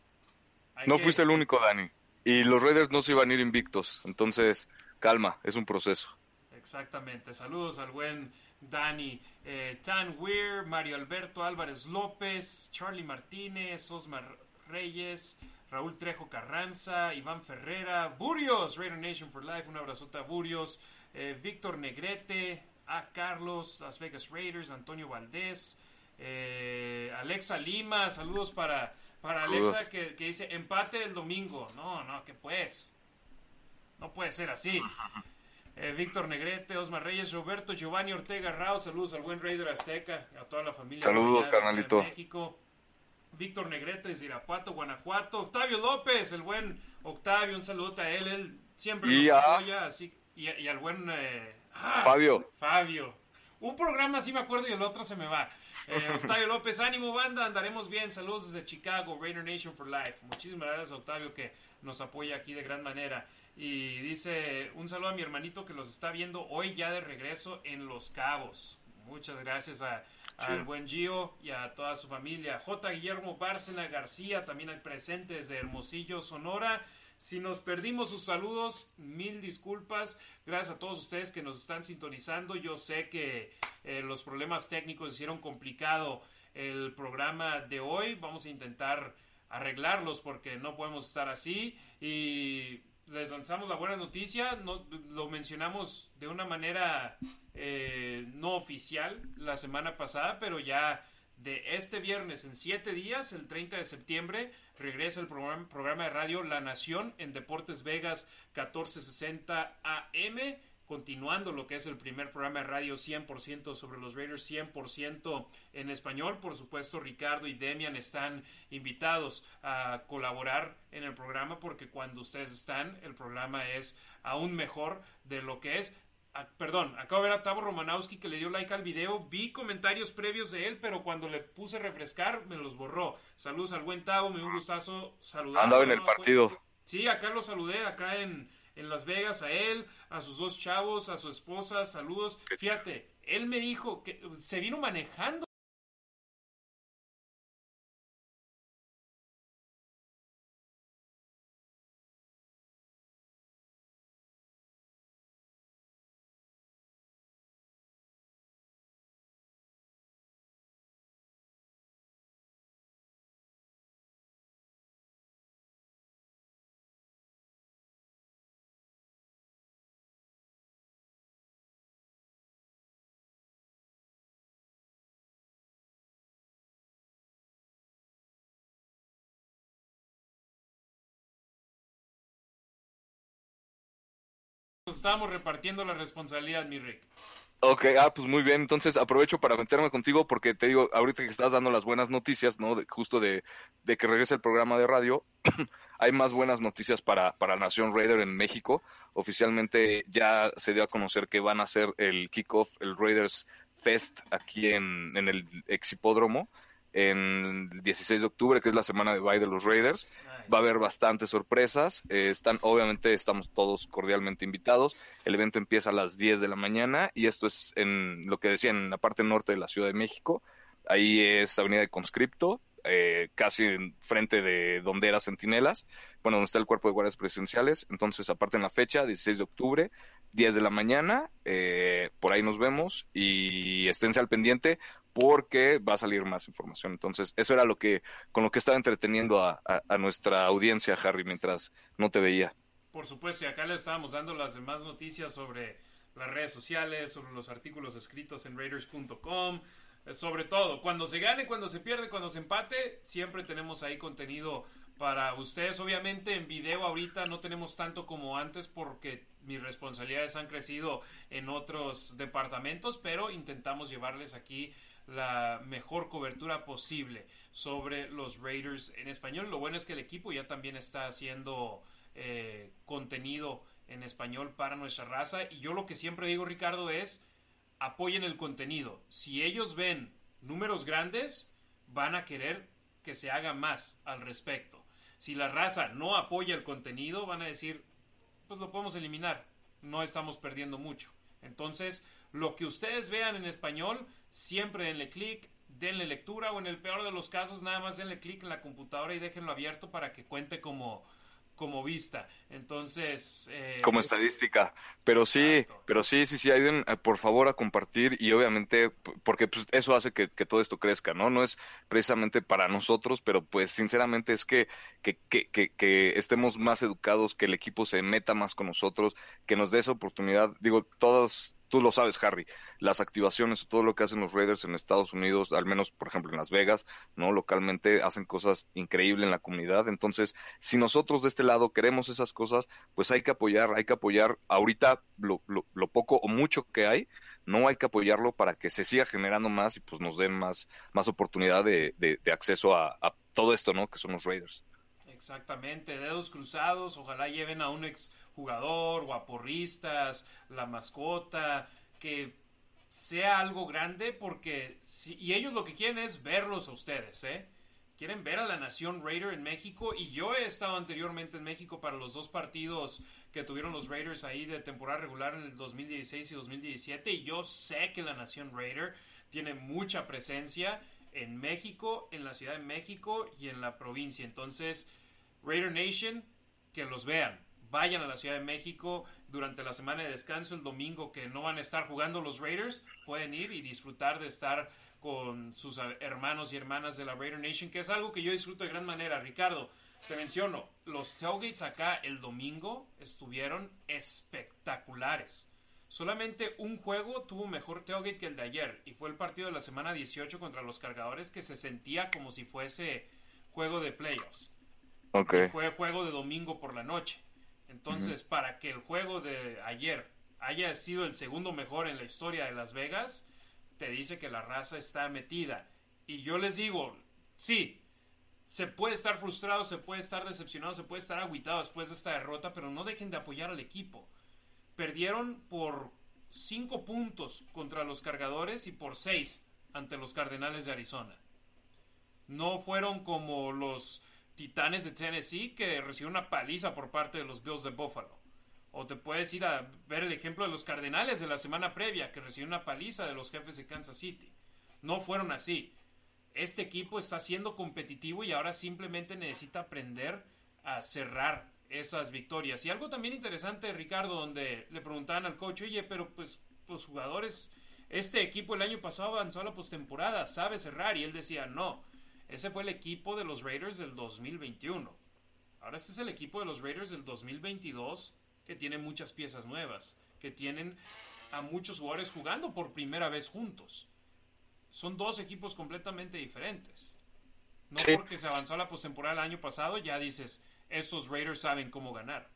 [SPEAKER 2] no fuiste el único, Dani. Y los Raiders no se iban a ir invictos, entonces calma, es un proceso.
[SPEAKER 1] Exactamente, saludos al buen Dani, eh, Tan Weir, Mario Alberto Álvarez López, Charlie Martínez, Osmar Reyes, Raúl Trejo Carranza, Iván Ferrera, Burios, Raider Nation for Life, un abrazote a Burios, eh, Víctor Negrete, a Carlos, Las Vegas Raiders, Antonio Valdés, eh, Alexa Lima, saludos para, para Alexa que, que, dice empate el domingo. No, no, que pues. No puede ser así. Eh, Víctor Negrete, Osmar Reyes, Roberto, Giovanni Ortega Rao, saludos al buen Raider Azteca, a toda la familia.
[SPEAKER 2] Saludos, carnalito.
[SPEAKER 1] México. Víctor Negrete de Irapuato, Guanajuato. Octavio López, el buen Octavio, un saludo a él, él siempre nos apoya, así, y, y, al buen eh,
[SPEAKER 2] ah, Fabio.
[SPEAKER 1] Fabio. Un programa sí me acuerdo y el otro se me va. Eh, Octavio López, ánimo banda, andaremos bien. Saludos desde Chicago, Raider Nation for Life. Muchísimas gracias Octavio que nos apoya aquí de gran manera. Y dice un saludo a mi hermanito que los está viendo hoy ya de regreso en Los Cabos. Muchas gracias a, al buen Gio y a toda su familia. J. Guillermo Bárcena García, también hay presente desde Hermosillo, Sonora. Si nos perdimos sus saludos, mil disculpas. Gracias a todos ustedes que nos están sintonizando. Yo sé que eh, los problemas técnicos hicieron complicado el programa de hoy. Vamos a intentar arreglarlos porque no podemos estar así. Y les lanzamos la buena noticia. No, lo mencionamos de una manera eh, no oficial la semana pasada, pero ya de este viernes en siete días, el 30 de septiembre, regresa el programa, programa de radio La Nación en Deportes Vegas 1460 AM continuando lo que es el primer programa de radio 100% sobre los Raiders, 100% en español. Por supuesto, Ricardo y Demian están invitados a colaborar en el programa porque cuando ustedes están, el programa es aún mejor de lo que es. Perdón, acabo de ver a Tavo Romanowski que le dio like al video. Vi comentarios previos de él, pero cuando le puse refrescar me los borró. Saludos al buen Tavo, me dio un gustazo saludar.
[SPEAKER 2] Andaba en el partido.
[SPEAKER 1] Sí, acá lo saludé, acá en, en Las Vegas, a él, a sus dos chavos, a su esposa, saludos. Fíjate, él me dijo que se vino manejando. Estábamos repartiendo la responsabilidad, mi Rick.
[SPEAKER 2] Ok, ah, pues muy bien. Entonces aprovecho para meterme contigo porque te digo, ahorita que estás dando las buenas noticias, ¿no? De, justo de, de, que regrese el programa de radio, hay más buenas noticias para, para Nación Raider en México. Oficialmente ya se dio a conocer que van a hacer el kickoff, el Raiders Fest aquí en, en el Exhipódromo en el 16 de octubre, que es la semana de bye de los Raiders. Va a haber bastantes sorpresas. Eh, están, obviamente, estamos todos cordialmente invitados. El evento empieza a las 10 de la mañana y esto es en lo que decía en la parte norte de la Ciudad de México. Ahí es Avenida de Conscripto, eh, casi frente de donde era Centinelas, bueno, donde está el cuerpo de guardias presidenciales. Entonces, aparte en la fecha, 16 de octubre, 10 de la mañana, eh, por ahí nos vemos y esténse al pendiente porque va a salir más información. Entonces, eso era lo que, con lo que estaba entreteniendo a, nuestra audiencia, Harry, mientras no te veía.
[SPEAKER 1] Por supuesto, y acá le estábamos dando las demás noticias sobre las redes sociales, sobre los artículos escritos en Raiders.com, sobre todo, cuando se gane, cuando se pierde, cuando se empate, siempre tenemos ahí contenido para ustedes. Obviamente en video ahorita no tenemos tanto como antes porque mis responsabilidades han crecido en otros departamentos, pero intentamos llevarles aquí la mejor cobertura posible sobre los Raiders en español. Lo bueno es que el equipo ya también está haciendo eh, contenido en español para nuestra raza. Y yo lo que siempre digo, Ricardo, es apoyen el contenido. Si ellos ven números grandes, van a querer que se haga más al respecto. Si la raza no apoya el contenido, van a decir, pues lo podemos eliminar. No estamos perdiendo mucho. Entonces, lo que ustedes vean en español, siempre denle clic, denle lectura o en el peor de los casos nada más denle clic en la computadora y déjenlo abierto para que cuente como, como vista. Entonces...
[SPEAKER 2] Eh, como estadística. Pero sí, pero sí, sí, sí, ayuden eh, por favor a compartir y obviamente, porque pues, eso hace que, todo esto crezca, ¿no? No es precisamente para nosotros, pero pues sinceramente es que, que, que, que, estemos más educados, que el equipo se meta más con nosotros, que nos dé esa oportunidad. Digo, todos tú lo sabes, Harry, las activaciones, todo lo que hacen los Raiders en Estados Unidos, al menos, por ejemplo, en Las Vegas, ¿no? Localmente hacen cosas increíbles en la comunidad. Entonces, si nosotros de este lado queremos esas cosas, pues hay que apoyar, hay que apoyar ahorita lo, lo, poco o mucho que hay, no hay que apoyarlo para que se siga generando más y pues nos den más, más oportunidad de, de, acceso a, a todo esto, ¿no? Que son los Raiders.
[SPEAKER 1] Exactamente, dedos cruzados, ojalá lleven a un ex jugador o a la mascota, que sea algo grande porque si, y ellos lo que quieren es verlos a ustedes, ¿eh? Quieren ver a la nación Raider en México y yo he estado anteriormente en México para los dos partidos que tuvieron los Raiders ahí de temporada regular en el 2016 y 2017 y yo sé que la nación Raider tiene mucha presencia en México, en la Ciudad de México y en la provincia. Entonces, Raider Nation, que los vean. Vayan a la Ciudad de México durante la semana de descanso, el domingo que no van a estar jugando los Raiders, pueden ir y disfrutar de estar con sus hermanos y hermanas de la Raider Nation, que es algo que yo disfruto de gran manera. Ricardo, te menciono, los tailgates acá el domingo estuvieron espectaculares. Solamente un juego tuvo mejor tailgate que el de ayer y fue el partido de la semana 18 contra los cargadores que se sentía como si fuese juego de playoffs. Fue juego de domingo por la noche. Entonces, para que el juego de ayer haya sido el segundo mejor en la historia de Las Vegas, te dice que la raza está metida. Y yo les digo, sí, se puede estar frustrado, se puede estar decepcionado, se puede estar aguitado después de esta derrota, pero no dejen de apoyar al equipo. Perdieron por cinco puntos contra los cargadores y por seis ante los Cardenales de Arizona. No fueron como los Titanes de Tennessee que recibieron una paliza por parte de los Bills de Buffalo. O te puedes ir a ver el ejemplo de los Cardenales de la semana previa que recibieron una paliza de los jefes de Kansas City. No fueron así. Este equipo está siendo competitivo y ahora simplemente necesita aprender a cerrar esas victorias. Y algo también interesante, Ricardo, donde le preguntaban al coach, oye, pero pues los jugadores, este equipo el año pasado avanzó a la postemporada, sabe cerrar. Y él decía, no, ese fue el equipo de los Raiders del 2021. Ahora este es el equipo de los Raiders del 2022 que tiene muchas piezas nuevas, que tienen a muchos jugadores jugando por primera vez juntos. Son dos equipos completamente diferentes. No porque se avanzó a la postemporada el año pasado, ya dices, estos Raiders saben cómo ganar.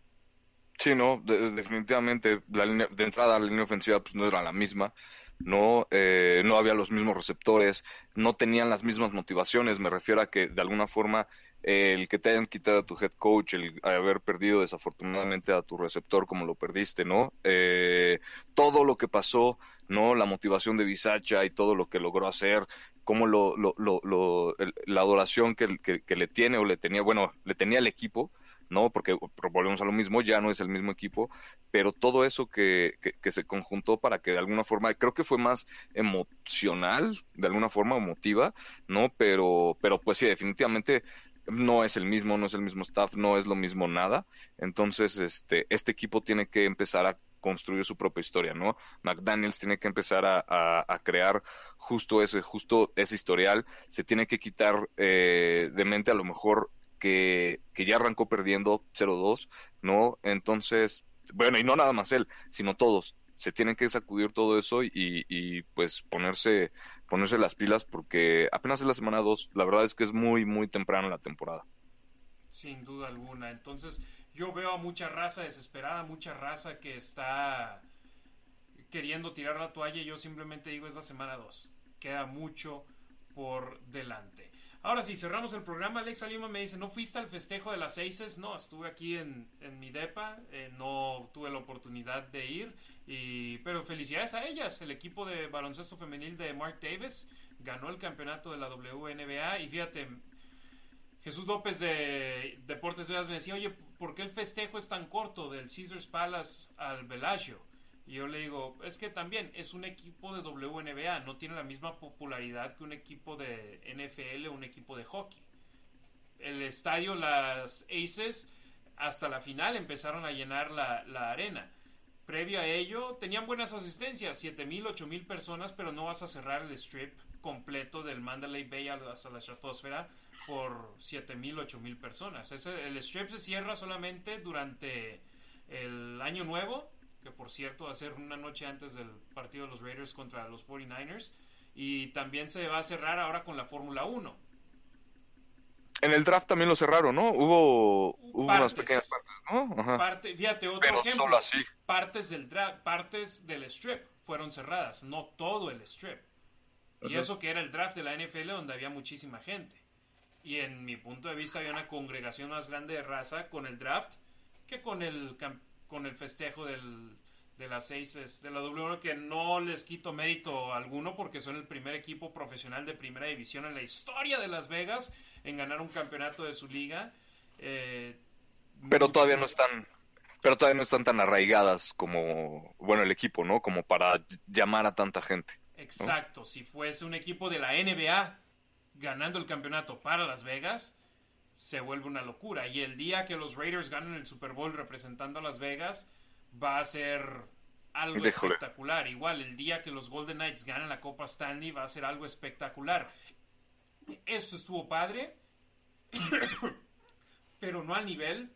[SPEAKER 2] Sí, no, definitivamente la línea, de entrada la línea ofensiva pues no era la misma, no, eh, no había los mismos receptores, no tenían las mismas motivaciones, me refiero a que de alguna forma el que te hayan quitado a tu head coach, el haber perdido desafortunadamente a tu receptor como lo perdiste, ¿no? Eh, todo lo que pasó, ¿no? La motivación de Bisacha y todo lo que logró hacer, cómo lo, lo, lo, la adoración que, que, que le tiene o le tenía, bueno, le tenía el equipo, ¿no? Porque volvemos a lo mismo, ya no es el mismo equipo, pero todo eso que, que, se conjuntó para que de alguna forma, creo que fue más emocional, de alguna forma emotiva, ¿no? Pero, pero pues sí, definitivamente no es el mismo, no es el mismo staff, no es lo mismo nada. Entonces, este, este equipo tiene que empezar a construir su propia historia, ¿no? McDaniels tiene que empezar a, a, crear justo ese, justo ese historial, se tiene que quitar eh, de mente a lo mejor que, ya arrancó perdiendo 0-2, ¿no? Entonces, bueno, y no nada más él, sino todos. Se tienen que sacudir todo eso y, y pues ponerse, ponerse las pilas porque apenas es la semana 2. La verdad es que es muy, muy temprano la temporada.
[SPEAKER 1] Sin duda alguna. Entonces, yo veo a mucha raza desesperada, mucha raza que está queriendo tirar la toalla. Y yo simplemente digo, es la semana 2. Queda mucho por delante. Ahora sí, cerramos el programa. Alexa Lima me dice, ¿no fuiste al festejo de las Aces? No, estuve aquí en, mi DEPA, eh, no tuve la oportunidad de ir, y, pero felicidades a ellas. El equipo de baloncesto femenil de Mark Davis ganó el campeonato de la WNBA y fíjate, Jesús López de Deportes Vegas me decía, oye, ¿por qué el festejo es tan corto del Caesars Palace al Bellagio? Y yo le digo, es que también es un equipo de WNBA, no tiene la misma popularidad que un equipo de NFL o un equipo de hockey. El estadio, las Aces, hasta la final empezaron a llenar la, la arena. Previo a ello, tenían buenas asistencias, 7.000, 8.000 personas, pero no vas a cerrar el strip completo del Mandalay Bay hasta la estratosfera por 7.000, 8.000 personas. Ese, el strip se cierra solamente durante el año nuevo que por cierto va a ser una noche antes del partido de los Raiders contra los 49ers. Y también se va a cerrar ahora con la Fórmula 1.
[SPEAKER 2] En el draft también lo cerraron, ¿no? Hubo, hubo unas pequeñas partes, ¿no?
[SPEAKER 1] Ajá. Parte, fíjate, otro
[SPEAKER 2] Pero
[SPEAKER 1] ejemplo.
[SPEAKER 2] solo así.
[SPEAKER 1] Partes del, draft, partes del strip fueron cerradas, no todo el strip. Y eso que era el draft de la NFL donde había muchísima gente. Y en mi punto de vista había una congregación más grande de raza con el draft que con el, con el festejo del, de las seis de la W que no les quito mérito alguno porque son el primer equipo profesional de primera división en la historia de Las Vegas en ganar un campeonato de su liga. Eh,
[SPEAKER 2] pero todavía no están pero todavía no están tan arraigadas como bueno el equipo, ¿no? Como para llamar a tanta gente.
[SPEAKER 1] Exacto, si fuese un equipo de la NBA ganando el campeonato para Las Vegas, se vuelve una locura. Y el día que los Raiders ganen el Super Bowl representando a Las Vegas, va a ser algo espectacular. Igual, el día que los Golden Knights ganen la Copa Stanley, va a ser algo espectacular. Esto estuvo padre, pero no al nivel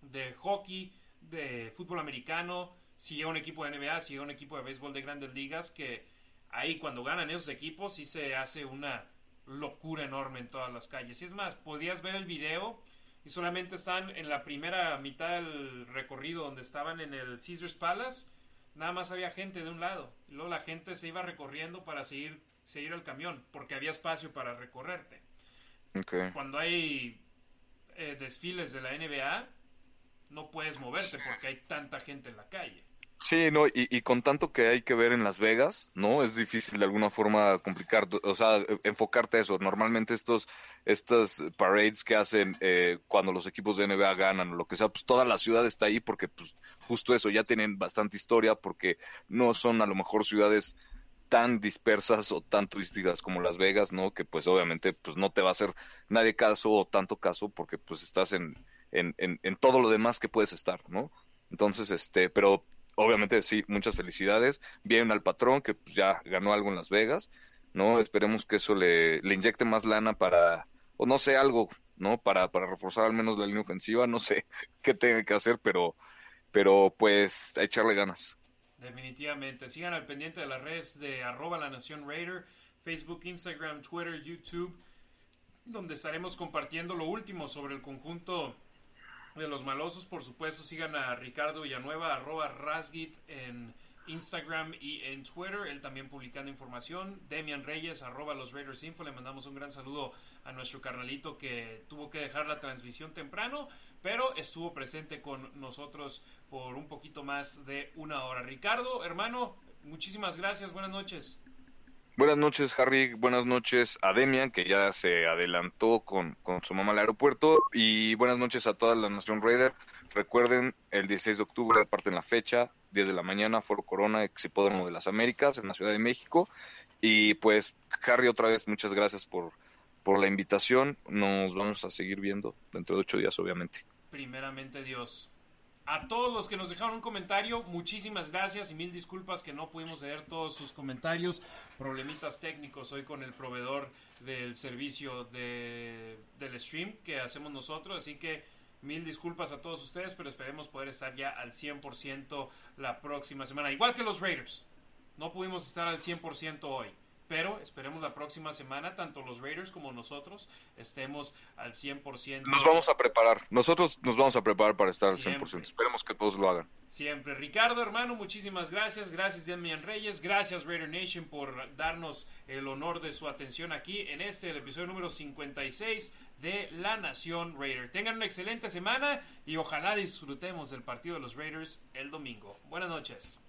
[SPEAKER 1] de hockey, de fútbol americano, si llega un equipo de NBA, si llega un equipo de béisbol de grandes ligas, que ahí cuando ganan esos equipos sí se hace una locura enorme en todas las calles. Y es más, podías ver el video y solamente están en la primera mitad del recorrido donde estaban en el Caesars Palace, nada más había gente de un lado. Y luego la gente se iba recorriendo para seguir, seguir al camión, porque había espacio para recorrerte. Cuando hay eh, desfiles de la NBA, no puedes moverte porque hay tanta gente en la calle.
[SPEAKER 2] Sí, no, y, con tanto que hay que ver en Las Vegas, ¿no? Es difícil de alguna forma complicar, o sea, e, enfocarte a eso. Normalmente estos, estas parades que hacen eh, cuando los equipos de NBA ganan o lo que sea, pues toda la ciudad está ahí porque, pues, justo eso, ya tienen bastante historia porque no son a lo mejor ciudades tan dispersas o tan turísticas como Las Vegas, ¿no? Que pues obviamente pues no te va a hacer nadie caso o tanto caso porque pues estás en, en, en todo lo demás que puedes estar, ¿no? Entonces, este, pero obviamente sí, muchas felicidades. Bien al patrón que pues, ya ganó algo en Las Vegas, ¿no? Esperemos que eso le, le inyecte más lana para, o no sé, algo, ¿no? Para, para reforzar al menos la línea ofensiva, no sé qué tenga que hacer, pero, pero pues a echarle ganas.
[SPEAKER 1] Definitivamente. Sigan al pendiente de las redes de arroba la nación Raider, Facebook, Instagram, Twitter, YouTube, donde estaremos compartiendo lo último sobre el conjunto de los malosos, por supuesto, sigan a Ricardo Villanueva, arroba Rasgit en Instagram y en Twitter, él también publicando información. Demian Reyes, arroba los Raiders Info, le mandamos un gran saludo a nuestro carnalito que tuvo que dejar la transmisión temprano, pero estuvo presente con nosotros por un poquito más de una hora. Ricardo, hermano, muchísimas gracias, buenas noches.
[SPEAKER 2] Buenas noches, Harry. Buenas noches a Demian, que ya se adelantó con, con, su mamá al aeropuerto. Y buenas noches a toda la Nación Raider. Recuerden, el 16 de octubre, aparte en la fecha, 10 de la mañana, Foro Corona, Exipódromo de las Américas, en la Ciudad de México. Y pues, Harry, otra vez, muchas gracias por, por la invitación. Nos vamos a seguir viendo dentro de ocho días, obviamente.
[SPEAKER 1] Primeramente, Dios. A todos los que nos dejaron un comentario, muchísimas gracias y mil disculpas que no pudimos leer todos sus comentarios. Problemitas técnicos hoy con el proveedor del servicio de, del stream que hacemos nosotros. Así que mil disculpas a todos ustedes, pero esperemos poder estar ya al 100% la próxima semana. Igual que los Raiders. No pudimos estar al 100% hoy pero esperemos la próxima semana, tanto los Raiders como nosotros estemos al 100%.
[SPEAKER 2] Nos vamos a preparar, nosotros nos vamos a preparar para estar al 100%, esperemos que todos lo hagan.
[SPEAKER 1] Siempre. Ricardo, hermano, muchísimas gracias, gracias Demian Reyes, gracias Raider Nation por darnos el honor de su atención aquí en este, el episodio número 56 de La Nación Raider. Tengan una excelente semana y ojalá disfrutemos del partido de los Raiders el domingo. Buenas noches.